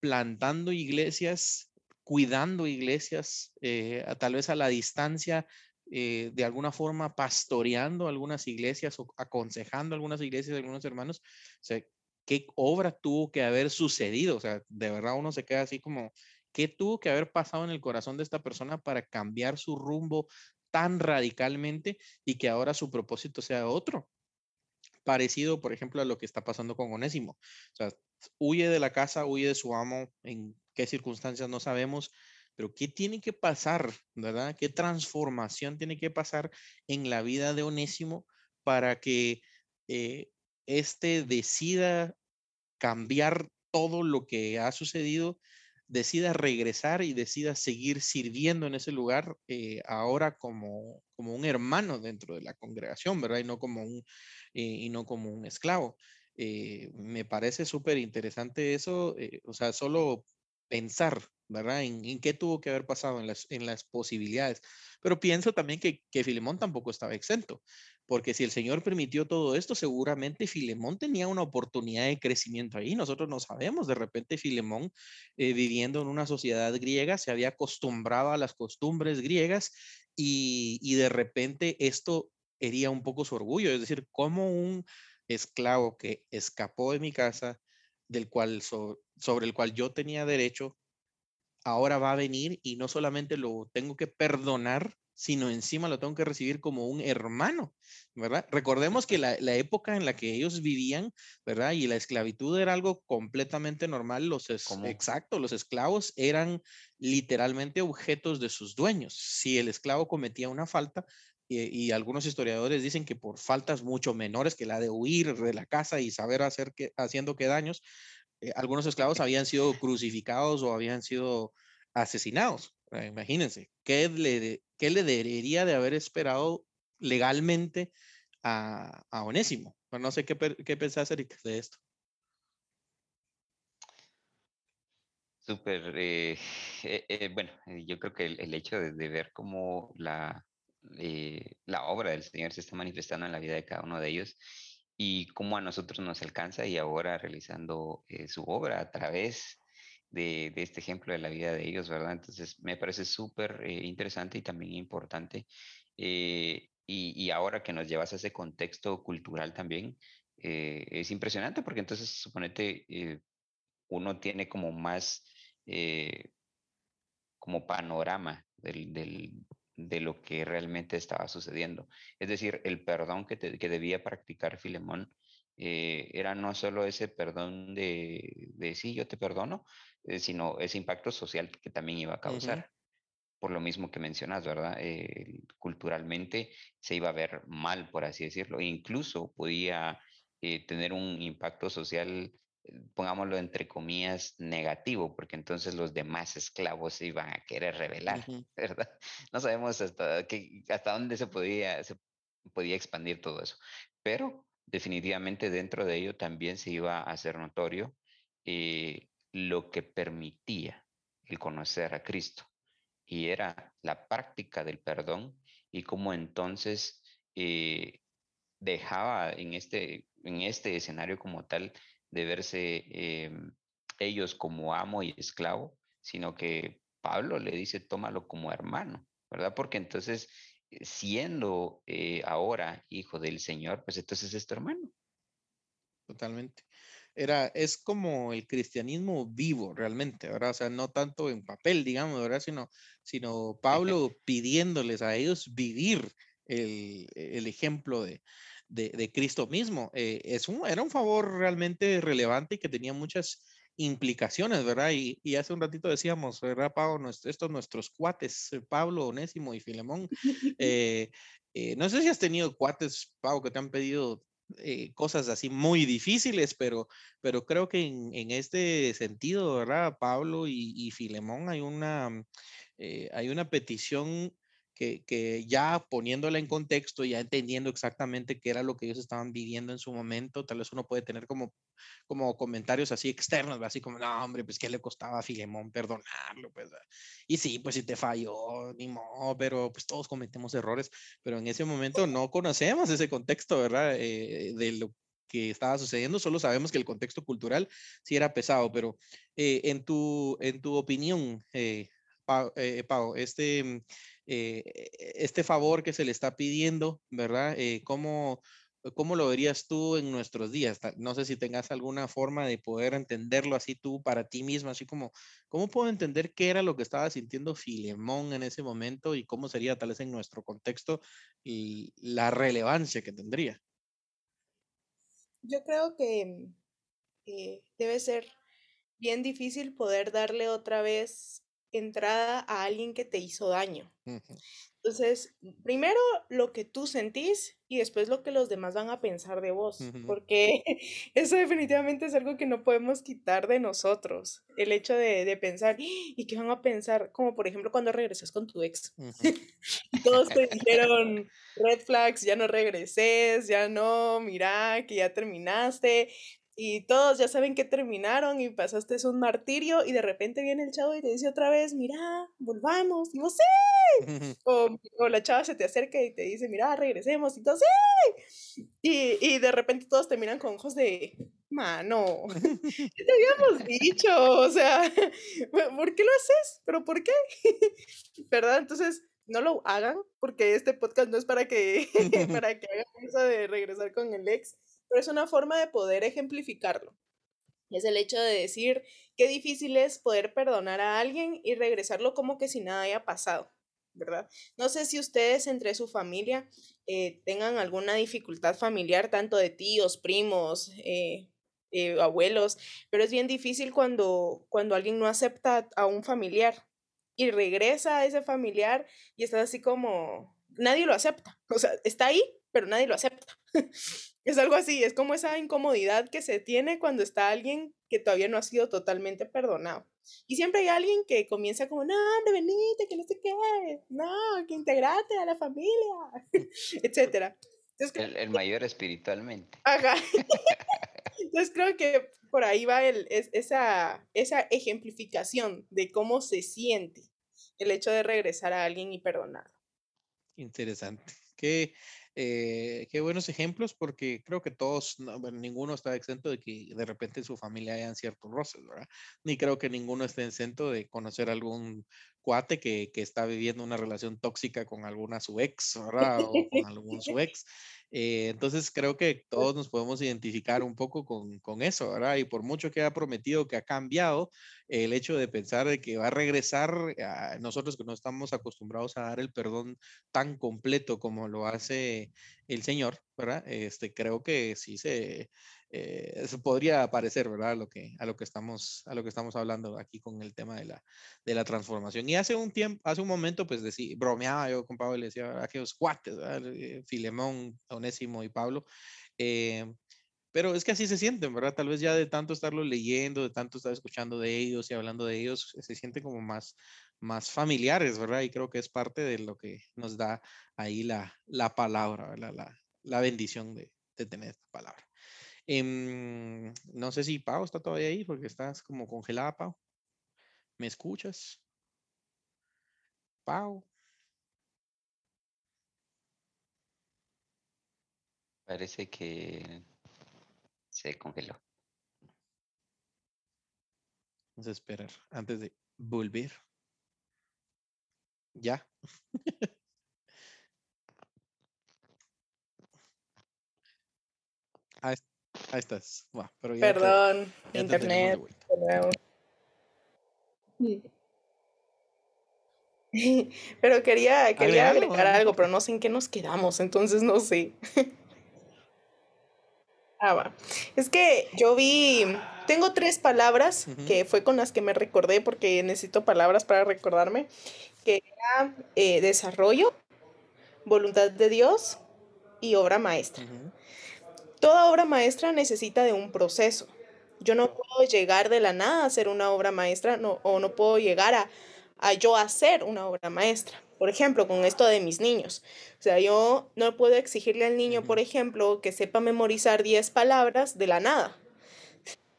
plantando iglesias, cuidando iglesias, eh, tal vez a la distancia, eh, de alguna forma pastoreando algunas iglesias o aconsejando algunas iglesias, algunos hermanos. ¿qué obra tuvo que haber sucedido? O sea, de verdad uno se queda así como, ¿qué tuvo que haber pasado en el corazón de esta persona para cambiar su rumbo tan radicalmente y que ahora su propósito sea otro? Parecido, por ejemplo, a lo que está pasando con Onésimo. O sea, huye de la casa, huye de su amo, en qué circunstancias no sabemos, pero ¿qué tiene que pasar, verdad? ¿Qué transformación tiene que pasar en la vida de Onésimo para que eh, éste decida cambiar todo lo que ha sucedido decida regresar y decida seguir sirviendo en ese lugar eh, ahora como, como un hermano dentro de la congregación, ¿verdad? Y no como un, eh, y no como un esclavo. Eh, me parece súper interesante eso, o sea, solo pensar, ¿verdad? En, qué tuvo que haber pasado en las, en las posibilidades. Pero pienso también que, que Filemón tampoco estaba exento porque si el Señor permitió todo esto, seguramente Filemón tenía una oportunidad de crecimiento ahí. Nosotros no sabemos, de repente Filemón, eh, viviendo en una sociedad griega, se había acostumbrado a las costumbres griegas y, de repente esto hería un poco su orgullo, es decir, como un esclavo que escapó de mi casa, del cual sobre el cual yo tenía derecho, ahora va a venir y no solamente lo tengo que perdonar, sino encima lo tengo que recibir como un hermano, ¿verdad? Recordemos que la, época en la que ellos vivían, ¿verdad? Y la esclavitud era algo completamente normal, los exacto, los esclavos eran literalmente objetos de sus dueños. Si el esclavo cometía una falta, y, algunos historiadores dicen que por faltas mucho menores que la de huir de la casa y saber hacer que, haciendo qué daños, eh, algunos esclavos habían sido crucificados o habían sido asesinados. Imagínense, ¿qué le, ¿qué le debería de haber esperado legalmente a, a Onésimo? no sé qué, pensás, Erika, de esto. Súper, eh, eh, eh, bueno, yo creo que el, hecho de, ver cómo la, la obra del Señor se está manifestando en la vida de cada uno de ellos y cómo a nosotros nos alcanza y ahora realizando su obra a través de, este ejemplo de la vida de ellos, ¿verdad? Entonces, me parece súper eh, interesante y también importante. Eh, y, ahora que nos llevas a ese contexto cultural también, eh, es impresionante porque entonces, suponete, uno tiene como más, como panorama de lo que realmente estaba sucediendo. Es decir, el perdón que, que debía practicar Filemón eh, era no solo ese perdón de, de sí, yo te perdono, eh, sino ese impacto social que también iba a causar. Por lo mismo que mencionas, ¿verdad? Eh, culturalmente se iba a ver mal, por así decirlo. E incluso podía tener un impacto social, pongámoslo entre comillas, negativo, porque entonces los demás esclavos se iban a querer rebelar, ¿verdad? No sabemos hasta, qué, hasta dónde se podía, se podía expandir todo eso. Pero definitivamente dentro de ello también se iba a hacer notorio eh, lo que permitía el conocer a Cristo y era la práctica del perdón y cómo entonces eh, dejaba en este, en este escenario como tal de verse em, ellos como amo y esclavo, sino que Pablo le dice, tómalo como hermano, ¿verdad? Porque entonces, siendo eh, ahora hijo del Señor, pues entonces es tu hermano. Totalmente. Era, es como el cristianismo vivo realmente, ¿verdad? O sea, no tanto en papel, digamos, ¿verdad? Sino, sino Pablo pidiéndoles a ellos vivir el, el ejemplo de, de, de, Cristo mismo. Eh, es un, era un favor realmente relevante y que tenía muchas implicaciones, ¿verdad? Y, y hace un ratito decíamos, ¿verdad, Pablo? estos nuestros cuates, eh, Pablo, Onésimo y Filemón. Eh, eh, no sé si has tenido cuates, Pablo, que te han pedido eh, cosas así muy difíciles, pero, pero creo que en, en este sentido, ¿verdad? Pablo y, y Filemón hay una, hay una petición que, ya poniéndola en contexto, ya entendiendo exactamente qué era lo que ellos estaban viviendo en su momento, tal vez uno puede tener como, como comentarios así externos, así como, no, hombre, pues qué le costaba a Filemón perdonarlo, pues, y sí, pues si te falló, ni modo, pero pues todos cometemos errores, pero en ese momento no conocemos ese contexto, ¿verdad? Eh, de lo que estaba sucediendo, solo sabemos que el contexto cultural sí era pesado, pero eh, en, tu, en tu opinión, eh, Pau, eh, Pau, este eh, este favor que se le está pidiendo, ¿verdad? Eh, ¿cómo, ¿Cómo lo verías tú en nuestros días? No sé si tengas alguna forma de poder entenderlo así tú para ti mismo, así como, ¿cómo puedo entender qué era lo que estaba sintiendo Filemón en ese momento y cómo sería tal vez en nuestro contexto y la relevancia que tendría? Yo creo que eh, debe ser bien difícil poder darle otra vez entrada a alguien que te hizo daño. Entonces, primero lo que tú sentís y después lo que los demás van a pensar de vos, porque eso definitivamente es algo que no podemos quitar de nosotros, el hecho de, pensar, ¿y qué van a pensar? Como por ejemplo cuando regresas con tu ex. todos te dijeron, red flags, ya no regreses, ya no, mira, que ya terminaste, y todos ya saben que terminaron y pasaste es un martirio y de repente viene el chavo y te dice otra vez, mira, volvamos, y vos sí, o, o, la chava se te acerca y te dice, mira, regresemos, y todos sí, y, y de repente todos terminan con ojos de, mano, ¿qué te habíamos dicho? O sea, ¿por qué lo haces? ¿Pero por qué? ¿Verdad? Entonces, no lo hagan, porque este podcast no es para que, para que hagan eso de regresar con el ex pero es una forma de poder ejemplificarlo. Es el hecho de decir qué difícil es poder perdonar a alguien y regresarlo como que si nada haya pasado, ¿verdad? No sé si ustedes entre su familia eh, tengan alguna dificultad familiar, tanto de tíos, primos, eh, eh, abuelos, pero es bien difícil cuando, cuando alguien no acepta a un familiar y regresa a ese familiar y está así como, nadie lo acepta, o sea, está ahí, pero nadie lo acepta. Es algo así, es como esa incomodidad que se tiene cuando está alguien que todavía no ha sido totalmente perdonado. Y siempre hay alguien que comienza como, no, hombre, venite, que no sé qué, no, que integrate a la familia, etc. el, el, mayor espiritualmente. Ajá. Entonces creo que por ahí va el, es, esa, esa ejemplificación de cómo se siente el hecho de regresar a alguien y perdonar. Interesante. Que eh, qué buenos ejemplos, porque creo que todos, ninguno está exento de que de repente en su familia hayan ciertos roces, ¿verdad? Ni creo que ninguno esté exento de conocer algún cuate que, que, está viviendo una relación tóxica con alguna su ex, ¿verdad? O con algún su ex. Eh, entonces creo que todos nos podemos identificar un poco con, con, eso, ¿verdad? Y por mucho que ha prometido que ha cambiado, el hecho de pensar de que va a regresar, a nosotros que no estamos acostumbrados a dar el perdón tan completo como lo hace el Señor, ¿verdad? Este, creo que sí se, eh, eso podría parecer, ¿verdad? A lo que, a lo que estamos, a lo que estamos hablando aquí con el tema de la, de la transformación. Y hace un tiempo, hace un momento, pues decía, bromeaba yo con Pablo y le decía aquellos cuates, ¿verdad? Eh, Filemón, Onésimo y Pablo. Eh, pero es que así se sienten, ¿verdad? Tal vez ya de tanto estarlo leyendo, de tanto estar escuchando de ellos y hablando de ellos, se sienten como más, más familiares, ¿verdad? Y creo que es parte de lo que nos da ahí la, la palabra, La, la, bendición de, de, tener esta palabra. Em, no sé si Pau está todavía ahí porque estás como congelada, Pau. ¿Me escuchas? Pau. Parece que se congeló. Vamos a esperar antes de volver. Ya. ahí, estás. Perdón, internet. Pero quería, quería agregar algo, pero no sé en qué nos quedamos, entonces no sé. Ah, va. Es que yo vi, tengo tres palabras que fue con las que me recordé porque necesito palabras para recordarme, que era eh, desarrollo, voluntad de Dios y obra maestra. Toda obra maestra necesita de un proceso. Yo no puedo llegar de la nada a hacer una obra maestra no, o no puedo llegar a, a yo hacer una obra maestra. Por ejemplo, con esto de mis niños. O sea, yo no puedo exigirle al niño, por ejemplo, que sepa memorizar 10 palabras de la nada.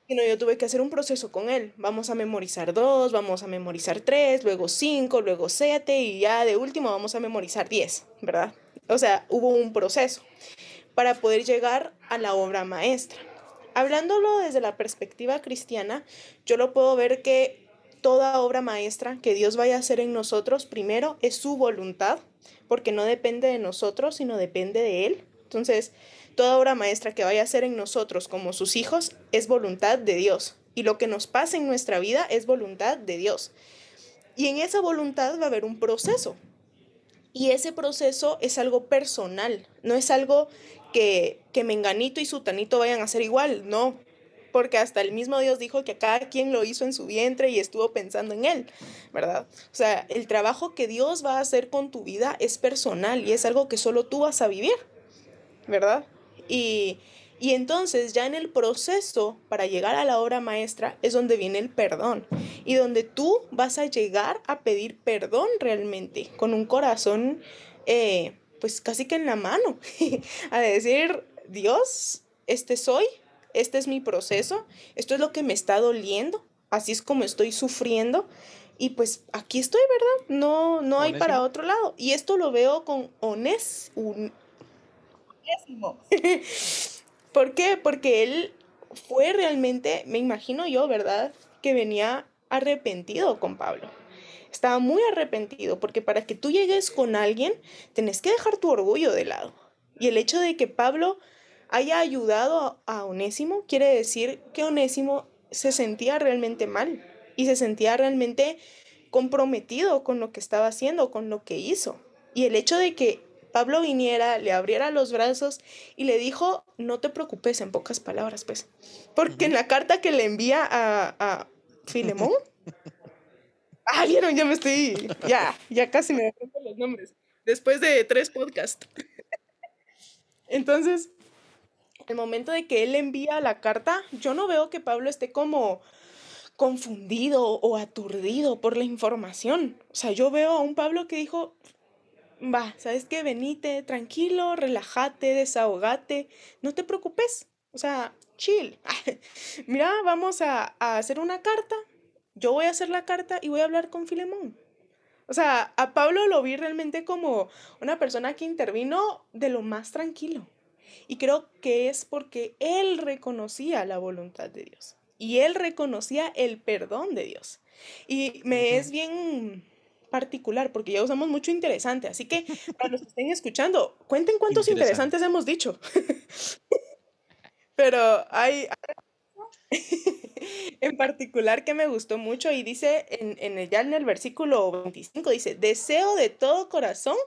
Sino yo tuve que hacer un proceso con él. Vamos a memorizar dos, vamos a memorizar tres, luego cinco, luego siete y ya de último vamos a memorizar 10, ¿verdad? O sea, hubo un proceso para poder llegar a la obra maestra. Hablándolo desde la perspectiva cristiana, yo lo puedo ver que toda obra maestra que Dios vaya a hacer en nosotros, primero es su voluntad, porque no depende de nosotros, sino depende de Él. Entonces, toda obra maestra que vaya a hacer en nosotros como sus hijos es voluntad de Dios. Y lo que nos pasa en nuestra vida es voluntad de Dios. Y en esa voluntad va a haber un proceso. Y ese proceso es algo personal, no es algo que, que Menganito y Sutanito vayan a hacer igual, no, porque hasta el mismo Dios dijo que cada quien lo hizo en su vientre y estuvo pensando en él, ¿verdad? O sea, el trabajo que Dios va a hacer con tu vida es personal y es algo que solo tú vas a vivir, ¿verdad? Y, y entonces ya en el proceso para llegar a la obra maestra es donde viene el perdón y donde tú vas a llegar a pedir perdón realmente con un corazón eh, pues casi que en la mano, a decir, Dios, este soy, este es mi proceso, esto es lo que me está doliendo, así es como estoy sufriendo. Y pues aquí estoy, ¿verdad? No, no hay para otro lado. Y esto lo veo con Onés, un, ¿Por qué? Porque él fue realmente, me imagino yo, ¿verdad? Que venía arrepentido con Pablo. Estaba muy arrepentido porque para que tú llegues con alguien, tenés que dejar tu orgullo de lado. Y el hecho de que Pablo haya ayudado a Onésimo, quiere decir que Onésimo se sentía realmente mal y se sentía realmente comprometido con lo que estaba haciendo, con lo que hizo. Y el hecho de que Pablo viniera, le abriera los brazos y le dijo, no te preocupes, en pocas palabras, pues, porque en la carta que le envía a, a Filemón, ah, vieron, ya me estoy, ya, ya casi me dejo los nombres, después de tres podcasts. Entonces, el momento de que él envía la carta, yo no veo que Pablo esté como confundido o aturdido por la información. O sea, yo veo a un Pablo que dijo, va, ¿sabes qué? Venite, tranquilo, relájate, desahogate, no te preocupes. O sea, chill. Mira, vamos a hacer una carta. Yo voy a hacer la carta y voy a hablar con Filemón. O sea, a Pablo lo vi realmente como una persona que intervino de lo más tranquilo. Y creo que es porque él reconocía la voluntad de Dios y él reconocía el perdón de Dios. Y me es bien particular porque ya usamos mucho interesante, así que para los que estén escuchando, cuenten cuántos interesantes hemos dicho. Pero hay en particular que me gustó mucho y dice en, en ya en el versículo 25, dice, deseo de todo corazón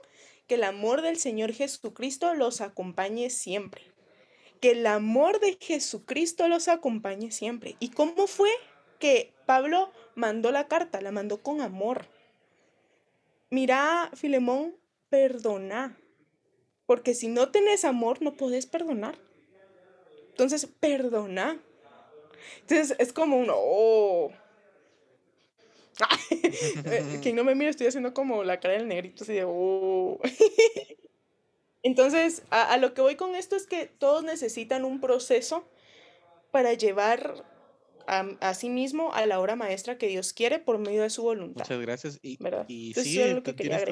que el amor del Señor Jesucristo los acompañe siempre. Que el amor de Jesucristo los acompañe siempre. ¿Y cómo fue que Pablo mandó la carta? La mandó con amor. Mira, Filemón, perdona. Porque si no tenés amor, no podés perdonar. Entonces, perdona. Entonces, es como un, oh. Eh, quien no me mire, estoy haciendo como la cara del negrito, así de, oh. Entonces, a, a lo que voy con esto es que todos necesitan un proceso para llevar a, sí mismo a la obra maestra que Dios quiere por medio de su voluntad. Muchas gracias. Y, y sí, tienes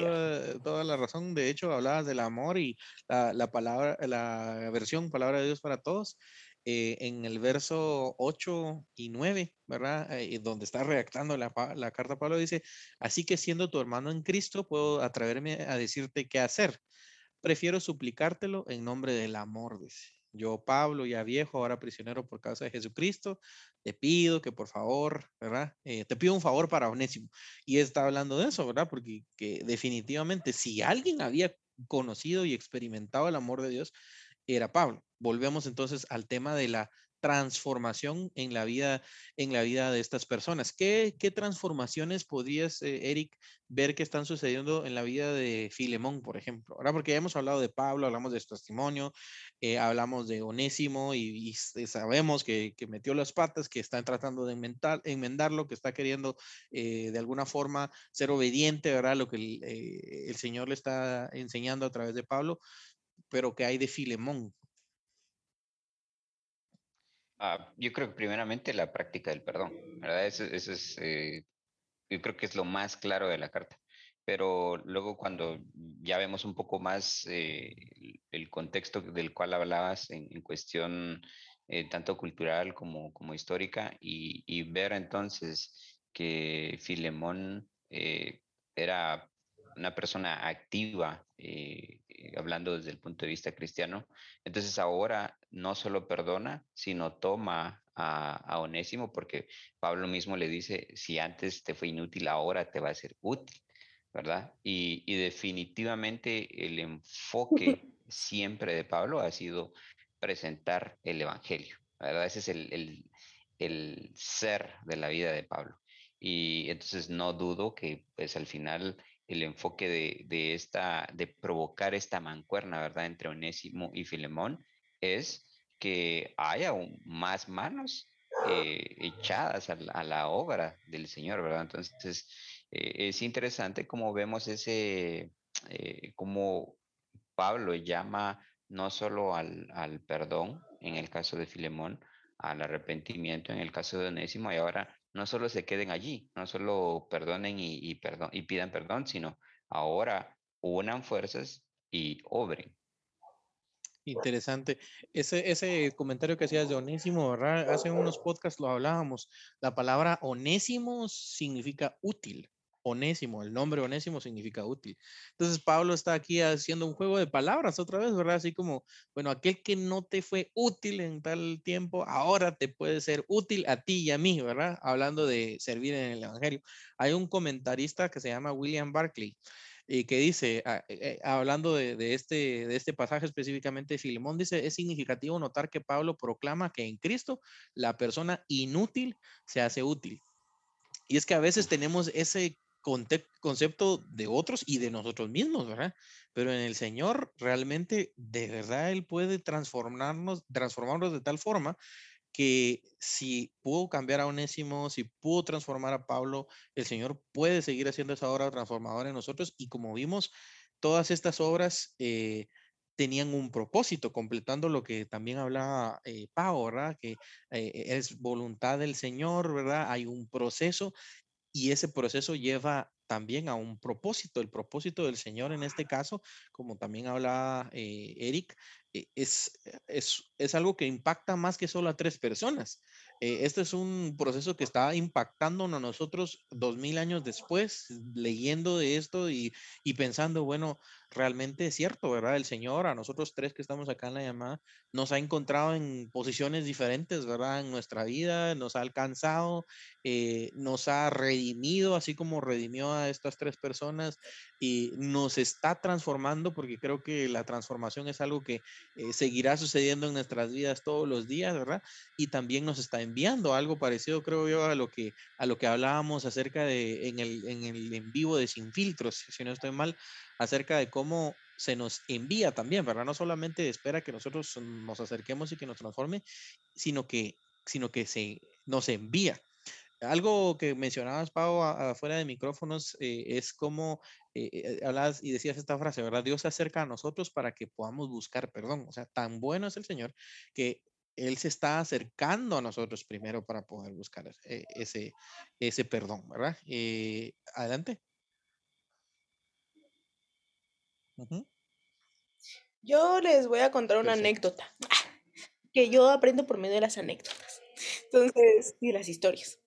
toda, la razón. De hecho, hablabas del amor y la, la palabra, la versión palabra de Dios para todos. Eh, en el verso 8 y 9, ¿verdad? Eh, donde está redactando la, la, carta Pablo, dice, así que siendo tu hermano en Cristo, puedo atreverme a decirte qué hacer. Prefiero suplicártelo en nombre del amor, dice. Yo, Pablo, ya viejo, ahora prisionero por causa de Jesucristo, te pido que por favor, ¿verdad? Eh, te pido un favor para Onésimo. Y está hablando de eso, ¿verdad? Porque que definitivamente si alguien había conocido y experimentado el amor de Dios, era Pablo. Volvemos entonces al tema de la transformación en la vida, en la vida de estas personas. ¿Qué, qué transformaciones podrías, eh, Eric, ver que están sucediendo en la vida de Filemón, por ejemplo? Ahora, porque ya hemos hablado de Pablo, hablamos de su testimonio, eh, hablamos de Onésimo y, sabemos que, que, metió las patas, que está tratando de inventar, enmendarlo, que está queriendo eh, de alguna forma ser obediente, ¿verdad? Lo que el, el Señor le está enseñando a través de Pablo, pero que hay de Filemón, Ah, yo creo que primeramente la práctica del perdón, ¿verdad? Eso, es, eh, yo creo que es lo más claro de la carta. Pero luego cuando ya vemos un poco más eh, el contexto del cual hablabas en, cuestión eh, tanto cultural como, como histórica y, ver entonces que Filemón era una persona activa, eh, eh, hablando desde el punto de vista cristiano, entonces ahora no solo perdona, sino toma a, Onésimo, porque Pablo mismo le dice, si antes te fue inútil, ahora te va a ser útil, ¿verdad? Y, definitivamente el enfoque siempre de Pablo ha sido presentar el Evangelio, ¿verdad? Ese es el, el ser de la vida de Pablo. Y entonces no dudo que pues al final el enfoque de, esta, de provocar esta mancuerna, ¿verdad?, entre Onésimo y Filemón, es que haya más manos eh, echadas a la, obra del Señor, ¿verdad? Entonces, eh, es interesante cómo vemos ese, eh, cómo Pablo llama no solo al, al, perdón, en el caso de Filemón, al arrepentimiento en el caso de Onésimo, y ahora no solo se queden allí, no solo perdonen y, y, pidan perdón, sino ahora unan fuerzas y obren. Interesante. Ese, ese comentario que hacías de onésimo, ¿verdad? Hace unos podcasts lo hablábamos. La palabra onésimo significa útil. Onésimo, el nombre Onésimo significa útil. Entonces Pablo está aquí haciendo un juego de palabras otra vez, ¿verdad? Así como, bueno, aquel que no te fue útil en tal tiempo, ahora te puede ser útil a ti y a mí, ¿verdad? Hablando de servir en el Evangelio. Hay un comentarista que se llama William Barclay y que dice, ah, eh, eh, hablando de, este, de este pasaje específicamente, Filemón dice, es significativo notar que Pablo proclama que en Cristo la persona inútil se hace útil. Y es que a veces tenemos ese concepto de otros y de nosotros mismos, ¿verdad? Pero en el Señor realmente, de verdad, Él puede transformarnos, transformarnos de tal forma que si pudo cambiar a Onésimo, si pudo transformar a Pablo, el Señor puede seguir haciendo esa obra transformadora en nosotros. Y como vimos, todas estas obras eh, tenían un propósito, completando lo que también hablaba eh, ¿verdad? Que eh, es voluntad del Señor, ¿verdad? Hay un proceso y ese proceso lleva también a un propósito. El propósito del Señor en este caso, como también hablaba eh, Eric, eh, es, es, es, algo que impacta más que solo a tres personas. Eh, este es un proceso que está impactando a nosotros dos mil años después, leyendo de esto y, y, pensando, bueno, realmente es cierto, ¿verdad? El Señor, a nosotros tres que estamos acá en la llamada, nos ha encontrado en posiciones diferentes, ¿verdad? En nuestra vida, nos ha alcanzado, eh, nos ha redimido, así como redimió a estas tres personas y nos está transformando, porque creo que la transformación es algo que eh, seguirá sucediendo en nuestras vidas todos los días, ¿verdad? Y también nos está enviando algo parecido, creo yo, a lo que, a lo que hablábamos acerca de en el en, el, en vivo de Sin Filtros, si no estoy mal, acerca de cómo se nos envía también, ¿verdad? No solamente espera que nosotros nos acerquemos y que nos transforme, sino que, sino que se nos envía. Algo que mencionabas, Pau, afuera de micrófonos, eh, es como eh, eh, hablas y decías esta frase, ¿verdad? Dios se acerca a nosotros para que podamos buscar perdón. O sea, tan bueno es el Señor que Él se está acercando a nosotros primero para poder buscar ese, ese perdón, ¿verdad? adelante. Yo les voy a contar una anécdota que yo aprendo por medio de las anécdotas. Entonces, y las historias.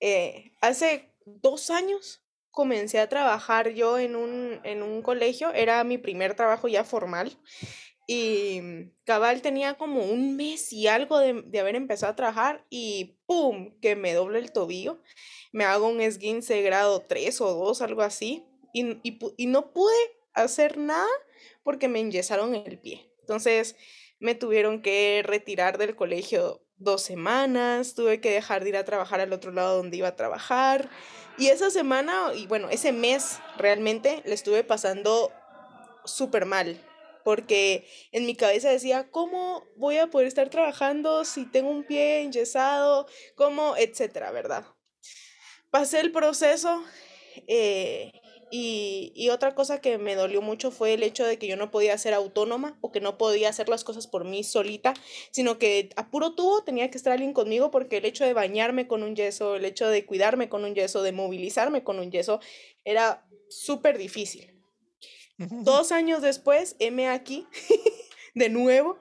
Eh, hace dos años comencé a trabajar yo en un, en un colegio, era mi primer trabajo ya formal. Y cabal tenía como un mes y algo de, de, haber empezado a trabajar y ¡pum! que me doble el tobillo. Me hago un esguince grado 3 o 2, algo así. Y, y, y no pude hacer nada porque me enyesaron el pie. Entonces me tuvieron que retirar del colegio dos semanas, tuve que dejar de ir a trabajar al otro lado donde iba a trabajar. Y esa semana, y bueno, ese mes realmente le estuve pasando súper mal, porque en mi cabeza decía, ¿cómo voy a poder estar trabajando si tengo un pie enyesado? ¿Cómo? Etcétera, ¿verdad? Pasé el proceso eh, y, otra cosa que me dolió mucho fue el hecho de que yo no podía ser autónoma o que no podía hacer las cosas por mí solita, sino que a puro tubo tenía que estar alguien conmigo porque el hecho de bañarme con un yeso, el hecho de cuidarme con un yeso, de movilizarme con un yeso, era súper difícil. Dos años después, M aquí, de nuevo,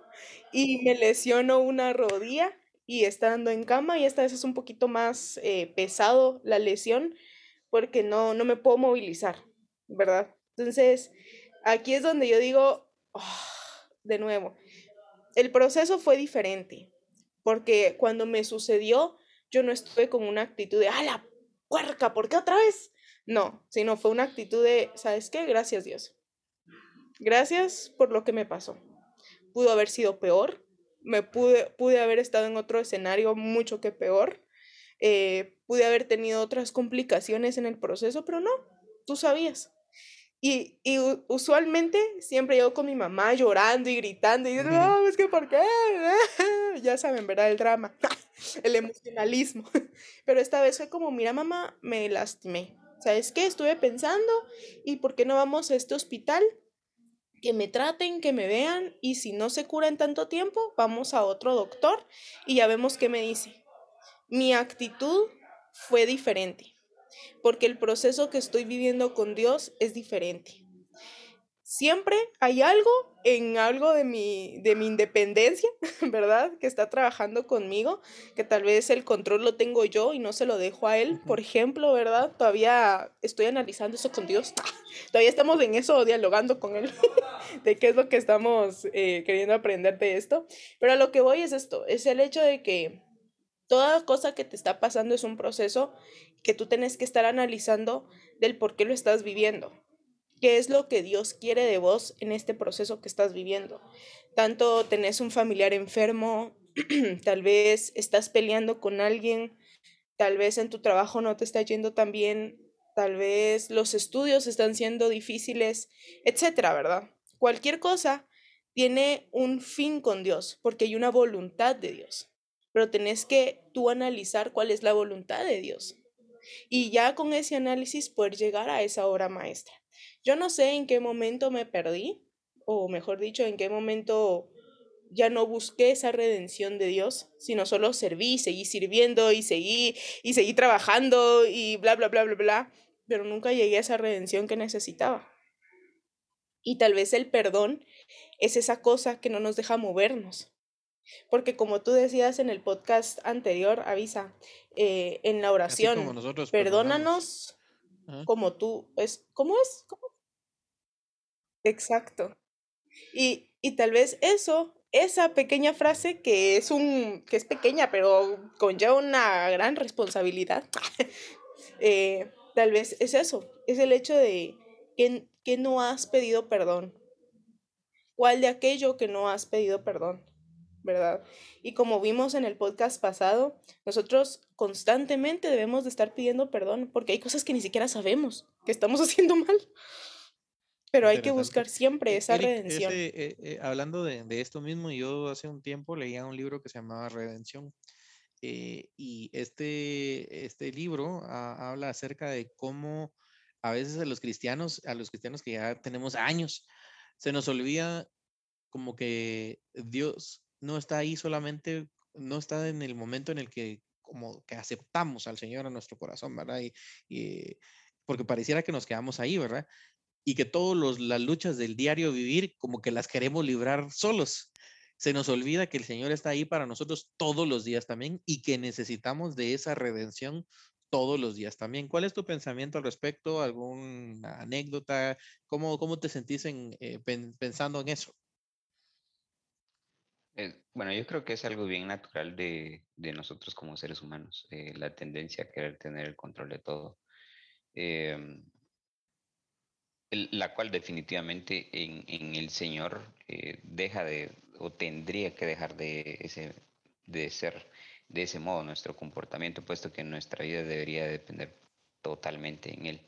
y me lesionó una rodilla y estando en cama y esta vez es un poquito más eh, pesado la lesión porque no, no me puedo movilizar, ¿verdad? Entonces, aquí es donde yo digo, ah, de nuevo, el proceso fue diferente, porque cuando me sucedió, yo no estuve con una actitud de, ¡ah, la puerca! ¿Por qué otra vez? No, sino fue una actitud de, ¿sabes qué? Gracias Dios. Gracias por lo que me pasó. Pudo haber sido peor, me pude, pude haber estado en otro escenario mucho que peor, eh, pude haber tenido otras complicaciones en el proceso, pero no, tú sabías. Y, y usualmente siempre yo con mi mamá llorando y gritando y no, es que ¿por qué? ya saben, ¿verdad? El drama, el emocionalismo. Pero esta vez fue como, mira mamá, me lastimé. ¿Sabes qué? Estuve pensando y ¿por qué no vamos a este hospital? Que me traten, que me vean y si no se cura en tanto tiempo, vamos a otro doctor y ya vemos qué me dice mi actitud fue diferente, porque el proceso que estoy viviendo con Dios es diferente. Siempre hay algo en algo de mi, de mi independencia, ¿verdad? Que está trabajando conmigo, que tal vez el control lo tengo yo y no se lo dejo a él, por ejemplo, ¿verdad? Todavía estoy analizando eso con Dios. Todavía estamos en eso, dialogando con él, de qué es lo que estamos eh, queriendo aprender de esto. Pero a lo que voy es esto, es el hecho de que Toda cosa que te está pasando es un proceso que tú tienes que estar analizando del por qué lo estás viviendo. ¿Qué es lo que Dios quiere de vos en este proceso que estás viviendo? Tanto tenés un familiar enfermo, tal vez estás peleando con alguien, tal vez en tu trabajo no te está yendo tan bien, tal vez los estudios están siendo difíciles, etcétera, ¿verdad? Cualquier cosa tiene un fin con Dios, porque hay una voluntad de Dios pero tenés que tú analizar cuál es la voluntad de Dios. Y ya con ese análisis poder llegar a esa obra maestra. Yo no sé en qué momento me perdí, o mejor dicho, en qué momento ya no busqué esa redención de Dios, sino solo serví, seguí sirviendo y seguí y seguí trabajando y bla, bla, bla, bla, bla, pero nunca llegué a esa redención que necesitaba. Y tal vez el perdón es esa cosa que no nos deja movernos, porque como tú decías en el podcast anterior, avisa, eh, en la oración, perdónanos como tú, es, ¿cómo es? Exacto. Y, y tal vez eso, esa pequeña frase que es un, que es pequeña, pero conlleva una gran responsabilidad, eh, tal vez es eso, es el hecho de que, que no has pedido perdón. ¿Cuál de aquello que no has pedido perdón? ¿Verdad? Y como vimos en el podcast pasado, nosotros constantemente debemos de estar pidiendo perdón porque hay cosas que ni siquiera sabemos que estamos haciendo mal. Pero hay que buscar siempre E- esa Eric, redención. ese, eh, eh, hablando de, de esto mismo, yo hace un tiempo leía un libro que se llamaba Redención. eh, y este, este libro ah, habla acerca de cómo a veces a los cristianos, a los cristianos que ya tenemos años, se nos olvida como que Dios no está ahí solamente, no está en el momento en el que como que aceptamos al Señor en nuestro corazón, ¿verdad? Y, porque pareciera que nos quedamos ahí, ¿verdad? Y que todas las luchas del diario vivir como que las queremos librar solos. Se nos olvida que el Señor está ahí para nosotros todos los días también y que necesitamos de esa redención todos los días también. ¿Cuál es tu pensamiento al respecto? ¿Alguna anécdota? ¿Cómo, cómo te sentís en, eh, pen- pensando en eso? Bueno, yo creo que es algo bien natural de, de nosotros como seres humanos, eh, la tendencia a querer tener el control de todo, em, la cual definitivamente en, en el Señor eh, deja de, o tendría que dejar de, ese, de ser de ese modo nuestro comportamiento, puesto que nuestra vida debería depender totalmente en Él.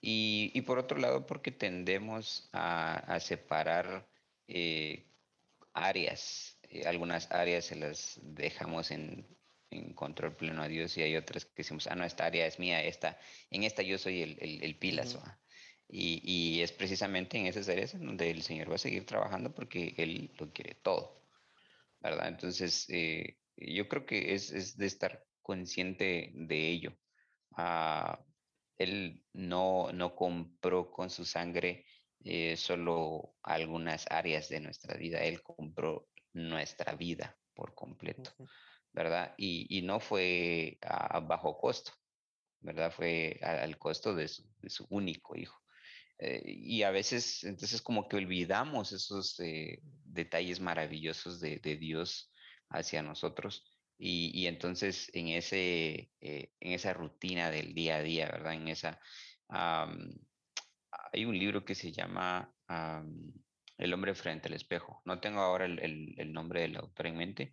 Y, y por otro lado, porque tendemos a, a separar eh, áreas. Eh, algunas áreas se las dejamos en, en control pleno a Dios y hay otras que decimos, ah, no, esta área es mía, esta, en esta yo soy el, el, el pilas. Ujú. ¿va? Y, y es precisamente en esas áreas en donde el Señor va a seguir trabajando porque Él lo quiere todo, ¿verdad? Entonces, eh, yo creo que es, es de estar consciente de ello. Ah, él no, no compró con su sangre eh, solo algunas áreas de nuestra vida, Él compró nuestra vida por completo. ¿verdad? Y, y no fue a, bajo costo, ¿verdad? Fue al costo de su, de su único hijo. Eh, y a veces, entonces, como que olvidamos esos eh, detalles maravillosos de, de Dios hacia nosotros. Y, y entonces, en, ese, eh, en esa rutina del día a día, ¿verdad? En esa, hay un libro que se llama am, El hombre frente al espejo. No tengo ahora el, el- nombre del autor en mente,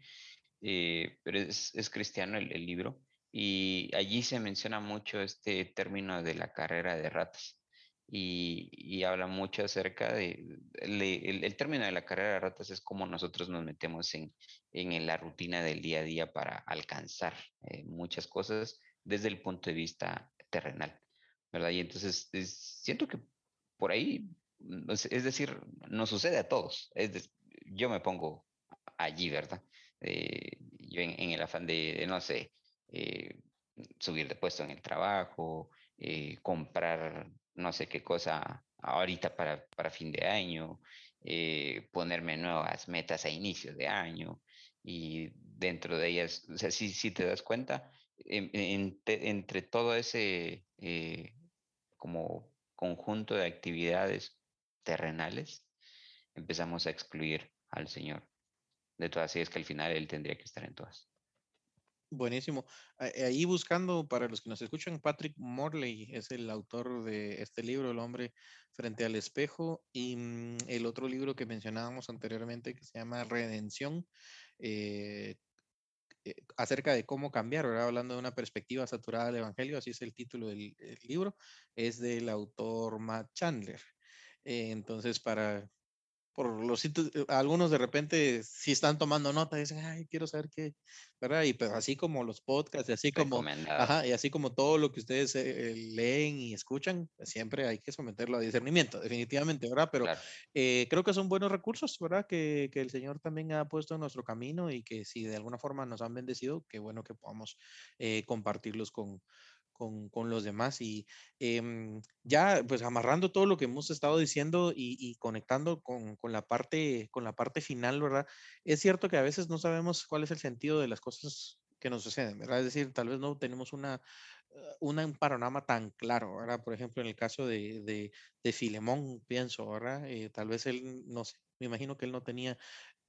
eh, pero es, es cristiano el, libro. Y allí se menciona mucho este término de la carrera de ratas. Y, y habla mucho acerca de, el, término de la carrera de ratas es como nosotros nos metemos en, en la rutina del día a día para alcanzar eh, muchas cosas desde el punto de vista terrenal, ¿verdad? Y entonces es- siento que por ahí, es, decir, nos sucede a todos. Yo me pongo allí, ¿verdad? Eh, yo en, el afán de, no sé, eh, subir de puesto en el trabajo, eh, comprar no sé qué cosa ahorita para, para fin de año, ponerme nuevas metas a inicio de año y dentro de ellas, o sea, si, te das cuenta, entre todo ese como conjunto de actividades terrenales, empezamos a excluir al Señor de todas ellas que al final Él tendría que estar en todas. Buenísimo. A- Ahí buscando, para los que nos escuchan, Patrick Morley es el autor de este libro, El hombre frente al espejo, y mm, el otro libro que mencionábamos anteriormente que se llama Redención, eh, eh, acerca de cómo cambiar, ¿verdad? Hablando de una perspectiva saturada del Evangelio, así es el título del libro, es del autor Matt Chandler. Eh, entonces, para por los sitios, eh, algunos de repente si están tomando nota, dicen, ay, quiero saber qué, ¿verdad? Y pues así como los podcasts, y así como, ajá, y así como todo lo que ustedes eh, leen y escuchan, pues, siempre hay que someterlo a discernimiento, definitivamente, ¿verdad? Pero Claro. eh, creo que son buenos recursos, ¿verdad? Que, que el Señor también ha puesto en nuestro camino y que si de alguna forma nos han bendecido, qué bueno que podamos eh, compartirlos con, con, con los demás. Y em, ya, pues amarrando todo lo que hemos estado diciendo y, conectando con, con la parte, con la parte final, ¿verdad? Es cierto que a veces no sabemos cuál es el sentido de las cosas que nos suceden, ¿verdad? Es decir, tal vez no tenemos una, eh, un panorama tan claro, ¿verdad? Por ejemplo, en el caso de, de, de Filemón, pienso, ¿verdad? Eh, tal vez él, no sé, me imagino que él no tenía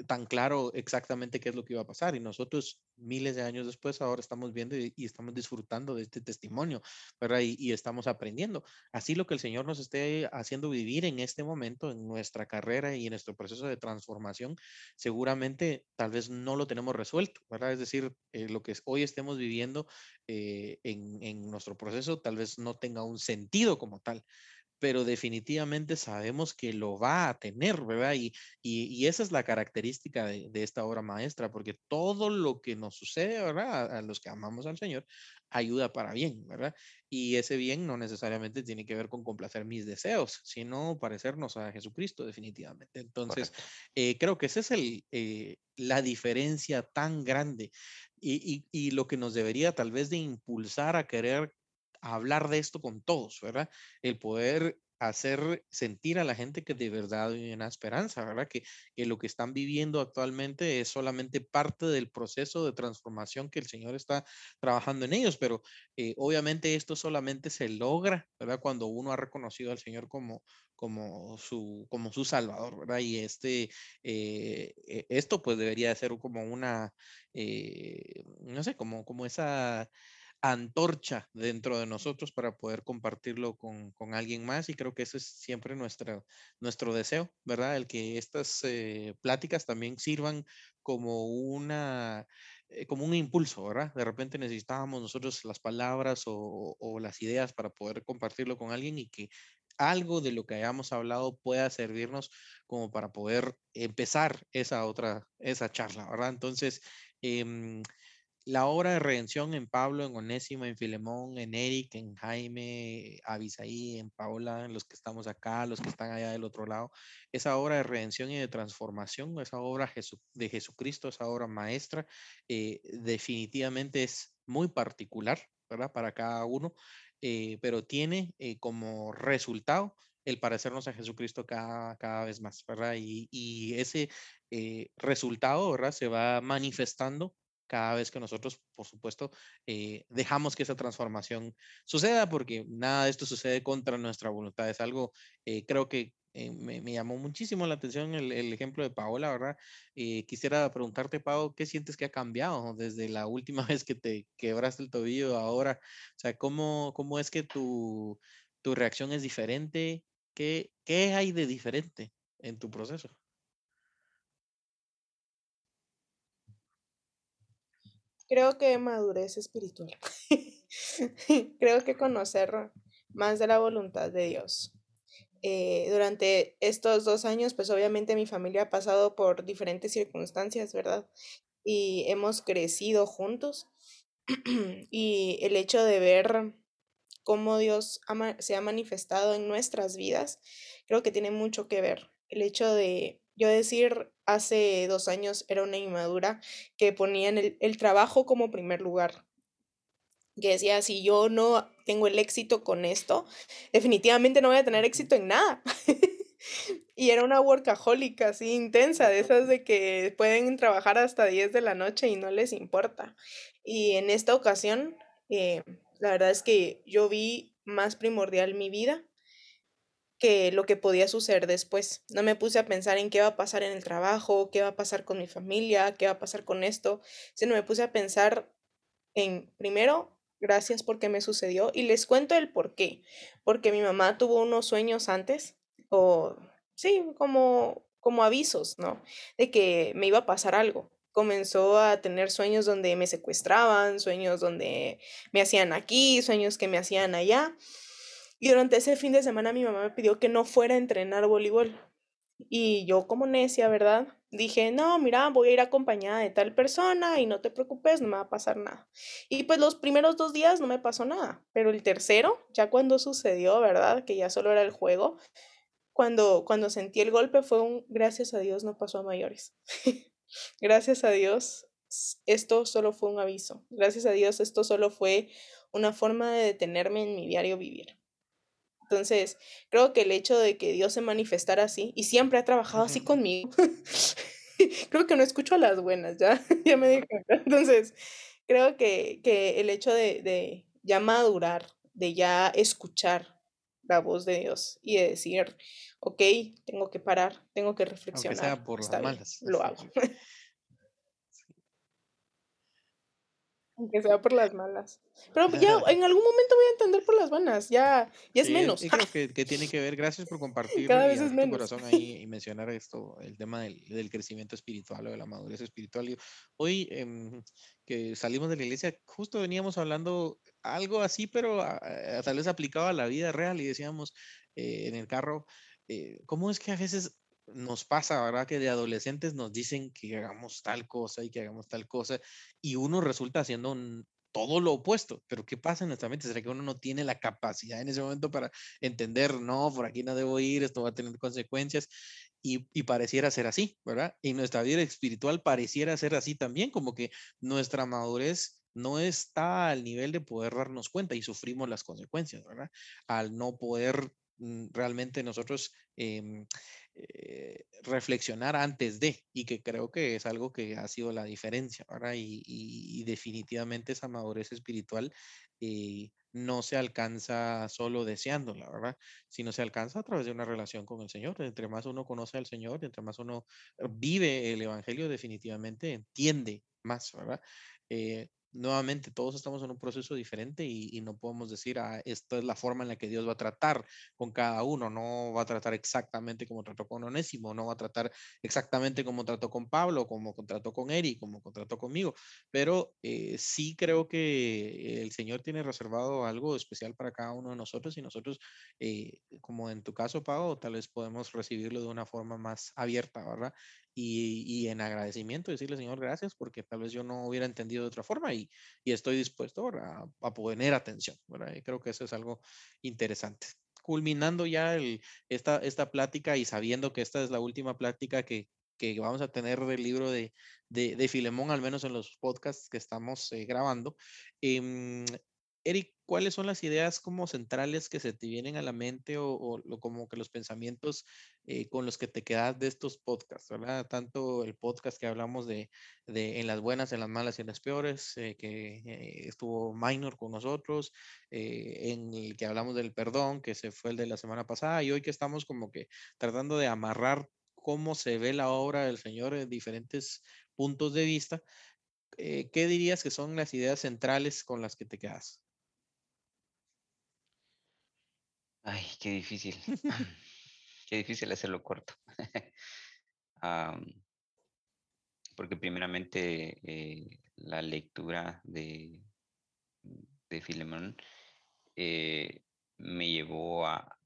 tan claro exactamente qué es lo que iba a pasar y nosotros miles de años después ahora estamos viendo y, estamos disfrutando de este testimonio, ¿verdad? Y, y estamos aprendiendo. Así lo que el Señor nos esté haciendo vivir en este momento, en nuestra carrera y en nuestro proceso de transformación, seguramente tal vez no lo tenemos resuelto, ¿verdad? Es decir, eh, lo que hoy estemos viviendo eh, en, en nuestro proceso tal vez no tenga un sentido como tal, pero definitivamente sabemos que lo va a tener, ¿verdad? Y, y, esa es la característica de, esta obra maestra, porque todo lo que nos sucede, ¿verdad? A, los que amamos al Señor, ayuda para bien, ¿verdad? Y ese bien no necesariamente tiene que ver con complacer mis deseos, sino parecernos a Jesucristo, definitivamente. Entonces, eh, creo que esa es el, eh, la diferencia tan grande y, y, y lo que nos debería tal vez de impulsar a querer hablar de esto con todos, ¿verdad? El poder hacer sentir a la gente que de verdad hay una esperanza, ¿verdad? Que, que, lo que están viviendo actualmente es solamente parte del proceso de transformación que el Señor está trabajando en ellos, pero eh, obviamente esto solamente se logra, ¿verdad? Cuando uno ha reconocido al Señor como, como, su, como su Salvador, ¿verdad? Y este, eh, e, esto pues debería ser como una, eh, no sé, como, como esa antorcha dentro de nosotros para poder compartirlo con, alguien más y creo que eso es siempre nuestra, nuestro deseo, ¿verdad? El que estas eh, pláticas también sirvan como una eh, como un impulso, ¿verdad? De repente necesitábamos nosotros las palabras o, o, las ideas para poder compartirlo con alguien y que algo de lo que hayamos hablado pueda servirnos como para poder empezar esa otra, esa charla, ¿verdad? Entonces, eh, la obra de redención en Pablo, en Onésimo, en Filemón, en Eric, en Jaime, Abisaí, en Paola, en los que estamos acá, los que están allá del otro lado, esa obra de redención y de transformación, esa obra de Jesucristo, esa obra maestra, eh, definitivamente es muy particular, ¿verdad? Para cada uno, eh, pero tiene eh, como resultado el parecernos a Jesucristo cada, cada vez más, ¿verdad? Y, y ese resultado, ¿verdad? Se va manifestando cada vez que nosotros, por supuesto, eh, dejamos que esa transformación suceda, porque nada de esto sucede contra nuestra voluntad. Es algo, eh, creo que eh, me, llamó muchísimo la atención el, ejemplo de Paola, ¿verdad? quisiera preguntarte, Pau, ¿qué sientes que ha cambiado desde la última vez que te quebraste el tobillo ahora? O sea, ¿cómo, cómo es que tu, tu reacción es diferente? ¿Qué, ¿Qué hay de diferente en tu proceso? Creo que madurez espiritual. Creo que conocer más de la voluntad de Dios. Eh, durante estos dos años, pues obviamente mi familia ha pasado por diferentes circunstancias, ¿verdad? Y hemos crecido juntos. y el hecho de ver cómo Dios se ha manifestado en nuestras vidas, creo que tiene mucho que ver. El hecho de yo decir, hace dos años era una inmadura que ponía el, el trabajo como primer lugar. Que decía, si yo no tengo el éxito con esto, definitivamente no voy a tener éxito en nada. y era una workaholic así intensa, de esas de que pueden trabajar hasta 10 de la noche y no les importa. Y en esta ocasión, eh, la verdad es que yo vi más primordial mi vida que lo que podía suceder después. No me puse a pensar en qué va a pasar en el trabajo, qué va a pasar con mi familia, qué va a pasar con esto, sino me puse a pensar en, primero, gracias porque me sucedió y les cuento el por qué. Porque mi mamá tuvo unos sueños antes, o sí, como, como avisos, ¿no? De que me iba a pasar algo. Comenzó a tener sueños donde me secuestraban, sueños donde me hacían aquí, sueños que me hacían allá. Y durante ese fin de semana mi mamá me pidió que no fuera a entrenar voleibol. Y yo como necia, ¿verdad? Dije, no, mira, voy a ir acompañada de tal persona y no te preocupes, no me va a pasar nada. Y pues los primeros dos días no me pasó nada, pero el tercero, ya cuando sucedió, ¿verdad? Que ya solo era el juego, cuando, cuando sentí el golpe fue un, gracias a Dios no pasó a mayores. gracias a Dios, esto solo fue un aviso. Gracias a Dios, esto solo fue una forma de detenerme en mi diario vivir. Entonces, creo que el hecho de que Dios se manifestara así, y siempre ha trabajado así conmigo, creo que no escucho a las buenas, ya, ya me di cuenta. Entonces, creo que, que el hecho de, de, ya madurar, de ya escuchar la voz de Dios y de decir, ok, tengo que parar, tengo que reflexionar. Aunque sea por las malas. lo hago. Aunque sea por las malas. Pero ya en algún momento voy a entender por las buenas, ya, ya es menos. Y creo que, que, tiene que ver, gracias por compartir Cada vez es menos. tu corazón ahí y mencionar esto, el tema del, del, crecimiento espiritual o de la madurez espiritual. Hoy eh, que salimos de la iglesia, justo veníamos hablando algo así, pero a, tal vez aplicado a la vida real y decíamos, en el carro, ¿cómo es que a veces nos pasa, ¿verdad? Que de adolescentes nos dicen que hagamos tal cosa y que hagamos tal cosa y uno resulta haciendo todo lo opuesto. Pero ¿qué pasa en nuestra mente? ¿Será que uno no tiene la capacidad en ese momento para entender, no, por aquí no debo ir, esto va a tener consecuencias? Y, y, pareciera ser así, ¿verdad? Y nuestra vida espiritual pareciera ser así también, como que nuestra madurez no está al nivel de poder darnos cuenta y sufrimos las consecuencias, ¿verdad? Al no poder mm, realmente nosotros eh, eh, reflexionar antes de, y que creo que es algo que ha sido la diferencia, ¿verdad? Y, definitivamente esa madurez espiritual eh, no se alcanza solo deseándola, ¿verdad? Sino se alcanza a través de una relación con el Señor. Entre más uno conoce al Señor, entre más uno vive el Evangelio, definitivamente entiende más, ¿verdad? Eh, nuevamente todos estamos en un proceso diferente y, no podemos decir, ah, esta es la forma en la que Dios va a tratar con cada uno, no va a tratar exactamente como trató con Onésimo, no va a tratar exactamente como trató con Pablo, como trató con Eri, como trató conmigo, pero eh, sí creo que el Señor tiene reservado algo especial para cada uno de nosotros y nosotros, eh, como en tu caso, Pablo, tal vez podemos recibirlo de una forma más abierta, ¿verdad? Y, en agradecimiento decirle, Señor, gracias, porque tal vez yo no hubiera entendido de otra forma y, estoy dispuesto a, a, poner atención. ¿verdad? Creo que eso es algo interesante. Culminando ya esta, esta plática y sabiendo que esta es la última plática que, vamos a tener del libro de, de, de, Filemón, al menos en los podcasts que estamos eh, grabando. Eh, Eric, ¿cuáles son las ideas como centrales que se te vienen a la mente o, como que los pensamientos eh, con los que te quedas de estos podcasts, ¿verdad? Tanto el podcast que hablamos de, en las buenas, en las malas y en las peores, eh, que eh, estuvo Minor con nosotros, en el que hablamos del perdón, que se fue el de la semana pasada, y hoy que estamos como que tratando de amarrar cómo se ve la obra del Señor en diferentes puntos de vista. ¿Qué dirías que son las ideas centrales con las que te quedas? Ay, qué difícil. qué difícil hacerlo corto. porque primeramente eh, la lectura de, de Filemón eh, me llevó a,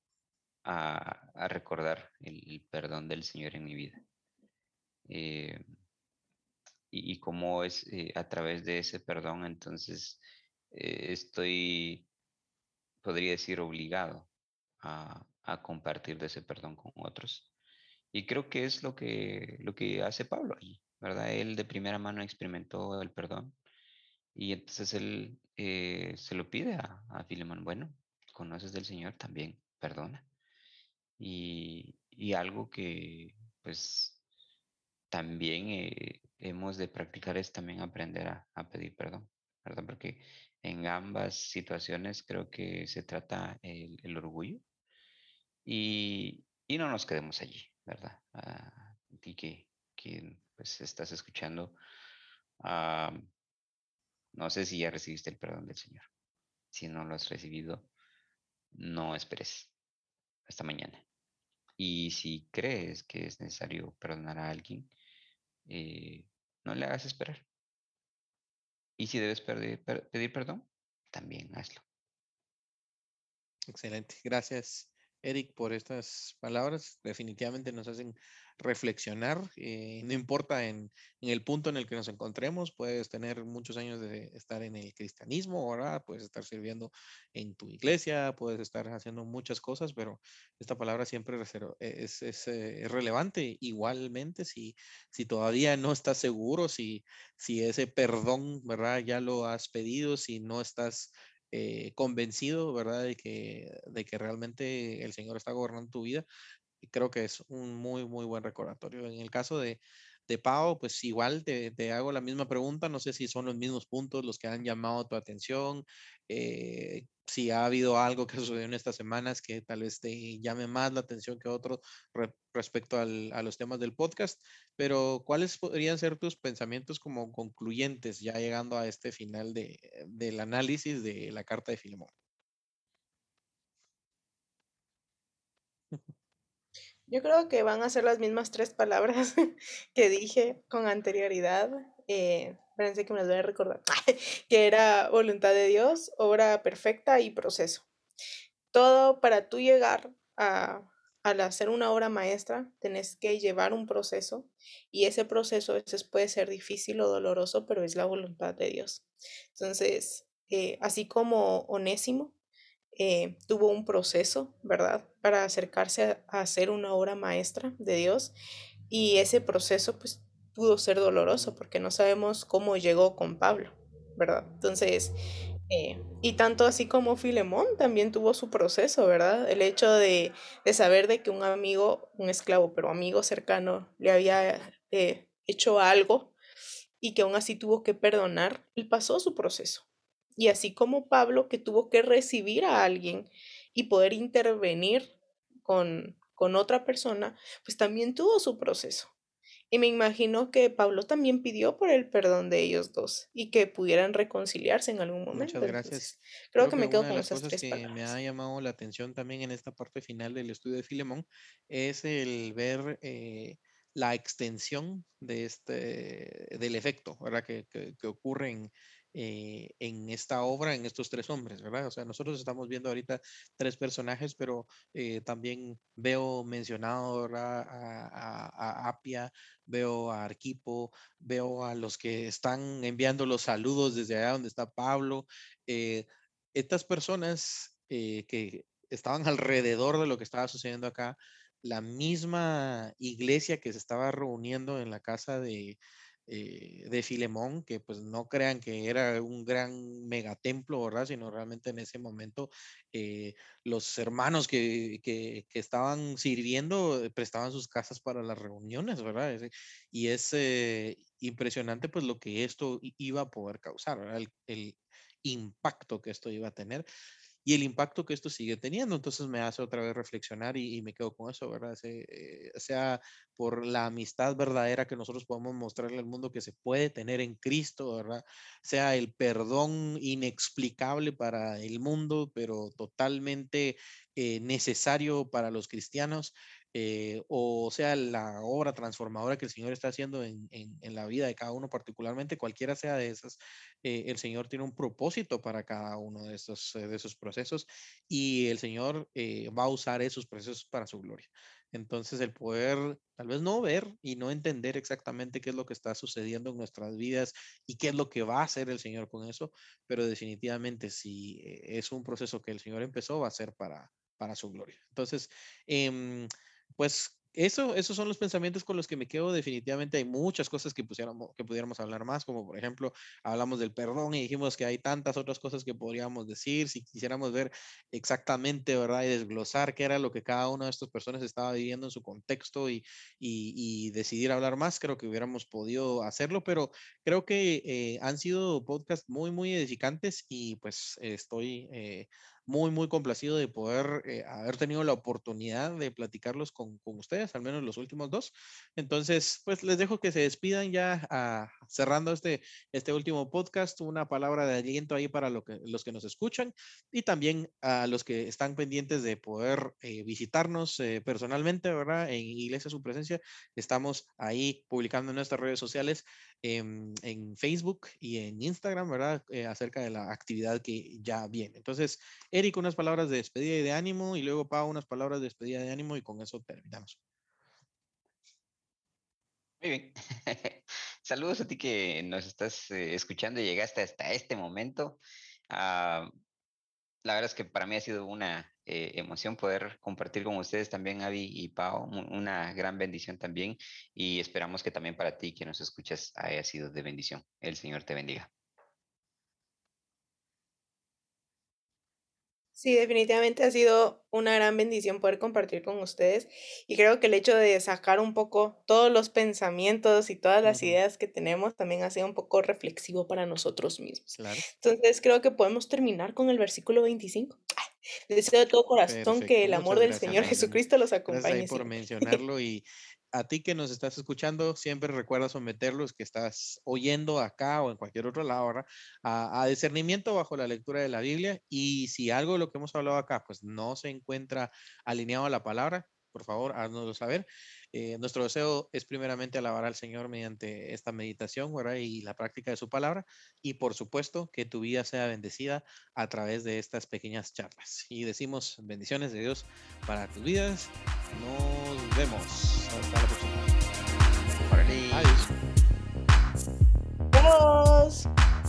a, recordar el, perdón del Señor en mi vida. Eh, y, y, cómo es a través de ese perdón, entonces estoy, podría decir, obligado a, compartir de ese perdón con otros. Y creo que es lo que, lo que hace Pablo allí, ¿verdad? Él de primera mano experimentó el perdón y entonces él eh, se lo pide a, a Filemón, bueno, conoces del Señor, también perdona. Y, algo que pues también eh, hemos de practicar es también aprender a, a pedir perdón, ¿verdad? Porque en ambas situaciones creo que se trata el, orgullo y, no nos quedemos allí, ¿verdad? A ti que, pues estás escuchando, no sé si ya recibiste el perdón del Señor. Si no lo has recibido, no esperes hasta mañana. Y si crees que es necesario perdonar a alguien, eh, no le hagas esperar. Y si debes pedir perdón, también hazlo. Excelente, gracias Eric por estas palabras. Definitivamente nos hacen reflexionar. Eh, no importa en, el punto en el que nos encontremos, puedes tener muchos años de estar en el cristianismo, ¿verdad? Puedes estar sirviendo en tu iglesia, puedes estar haciendo muchas cosas, pero esta palabra siempre es, es, eh, es relevante. Igualmente, si, si todavía no estás seguro, si, si ese perdón, ¿verdad? Ya lo has pedido, si no estás eh, convencido, ¿verdad? De que, de que realmente el Señor está gobernando tu vida, creo que es un muy, muy buen recordatorio. En el caso de, de Pau, pues igual te, te, hago la misma pregunta, no sé si son los mismos puntos los que han llamado tu atención, eh, si ha habido algo que sucedió en estas semanas que tal vez te llame más la atención que otro respecto al, a los temas del podcast, pero ¿cuáles podrían ser tus pensamientos como concluyentes ya llegando a este final de, del análisis de la carta de Filemón? Yo creo que van a ser las mismas tres palabras que dije con anterioridad. Eh, espérense que me las voy a recordar. que era voluntad de Dios, obra perfecta y proceso. Todo para tú llegar al hacer una obra maestra, tenés que llevar un proceso y ese proceso a veces puede ser difícil o doloroso, pero es la voluntad de Dios. Entonces, eh, así como Onésimo eh, tuvo un proceso, ¿verdad? Para acercarse a, hacer una obra maestra de Dios y ese proceso pues pudo ser doloroso porque no sabemos cómo llegó con Pablo, ¿verdad? Entonces, eh, y tanto así como Filemón también tuvo su proceso, ¿verdad? El hecho de, saber de que un amigo, un esclavo, pero amigo cercano, le había eh, hecho algo y que aún así tuvo que perdonar, él pasó su proceso. Y así como Pablo, que tuvo que recibir a alguien y poder intervenir con, con otra persona, pues también tuvo su proceso. Y me imagino que Pablo también pidió por el perdón de ellos dos y que pudieran reconciliarse en algún momento. Muchas gracias. creo, que, me quedo con esas tres que me ha llamado la atención también en esta parte final del estudio de Filemón es el ver eh, la extensión de este del efecto, ¿verdad? Que, que, que ocurre en, eh, en esta obra, en estos tres hombres, ¿verdad? O sea, nosotros estamos viendo ahorita tres personajes, pero eh, también veo mencionado A, Apia, veo a Arquipo, veo a los que están enviando los saludos desde allá donde está Pablo. Eh, estas personas que estaban alrededor de lo que estaba sucediendo acá, la misma iglesia que se estaba reuniendo en la casa de, eh, de Filemón, que pues no crean que era un gran megatemplo, ¿verdad? Sino realmente en ese momento eh, los hermanos que, que, estaban sirviendo eh, prestaban sus casas para las reuniones, ¿verdad? Y es impresionante pues lo que esto iba a poder causar, el impacto que esto iba a tener y el impacto que esto sigue teniendo. Entonces me hace otra vez reflexionar y, me quedo con eso, ¿verdad? Eh, sea por la amistad verdadera que nosotros podemos mostrarle al mundo que se puede tener en Cristo, ¿verdad? Sea el perdón inexplicable para el mundo, pero totalmente eh, necesario para los cristianos. Eh, o sea la obra transformadora que el Señor está haciendo en, en, la vida de cada uno particularmente, cualquiera sea de esas, eh, el Señor tiene un propósito para cada uno de esos, eh, de esos procesos y el Señor va a usar esos procesos para su gloria. Entonces el poder tal vez no ver y no entender exactamente qué es lo que está sucediendo en nuestras vidas y qué es lo que va a hacer el Señor con eso, pero definitivamente si es un proceso que el Señor empezó, va a ser para, para su gloria. Entonces, eh, pues eso, esos son los pensamientos con los que me quedo. Definitivamente hay muchas cosas que, pusiéramos, que pudiéramos hablar más, como por ejemplo, hablamos del perdón y dijimos que hay tantas otras cosas que podríamos decir. Si quisiéramos ver exactamente, ¿verdad? Y desglosar qué era lo que cada una de estas personas estaba viviendo en su contexto y, y, decidir hablar más, creo que hubiéramos podido hacerlo, pero creo que eh, han sido podcasts muy, muy edificantes y pues estoy... Eh, muy, muy complacido de poder eh, haber tenido la oportunidad de platicarlos con, con, ustedes, al menos los últimos dos. Entonces, pues les dejo que se despidan ya ah, cerrando este, este último podcast, una palabra de aliento ahí para lo que, los que nos escuchan y también a los que están pendientes de poder eh, visitarnos eh, personalmente, ¿verdad? En Iglesia Su Presencia, estamos ahí publicando en nuestras redes sociales en, en Facebook y en Instagram, ¿verdad? acerca de la actividad que ya viene. Entonces, Eric, unas palabras de despedida y de ánimo, y luego Pau, unas palabras de despedida de ánimo, y con eso terminamos. Muy bien. Saludos a ti que nos estás eh, escuchando y llegaste hasta este momento. Ah, la verdad es que para mí ha sido una eh, emoción poder compartir con ustedes también, Avi y Pau, una gran bendición también y esperamos que también para ti que nos escuchas haya sido de bendición. El Señor te bendiga. Sí, definitivamente ha sido una gran bendición poder compartir con ustedes y creo que el hecho de sacar un poco todos los pensamientos y todas las ideas que tenemos también ha sido un poco reflexivo para nosotros mismos. Entonces creo que podemos terminar con el versículo 25. Deseo de todo corazón que el amor del Señor Jesucristo los acompañe. Gracias por mencionarlo y a ti que nos estás escuchando, siempre recuerda someterlos que estás oyendo acá o en cualquier otro lado, A, discernimiento bajo la lectura de la Biblia. Y si algo de lo que hemos hablado acá, pues no se encuentra alineado a la palabra, por favor, háznoslo saber. Eh, nuestro deseo es primeramente alabar al Señor mediante esta meditación y la práctica de su palabra y por supuesto que tu vida sea bendecida a través de estas pequeñas charlas. Y decimos bendiciones de Dios para tus vidas. Nos vemos. Hasta la próxima. Adiós. Adiós.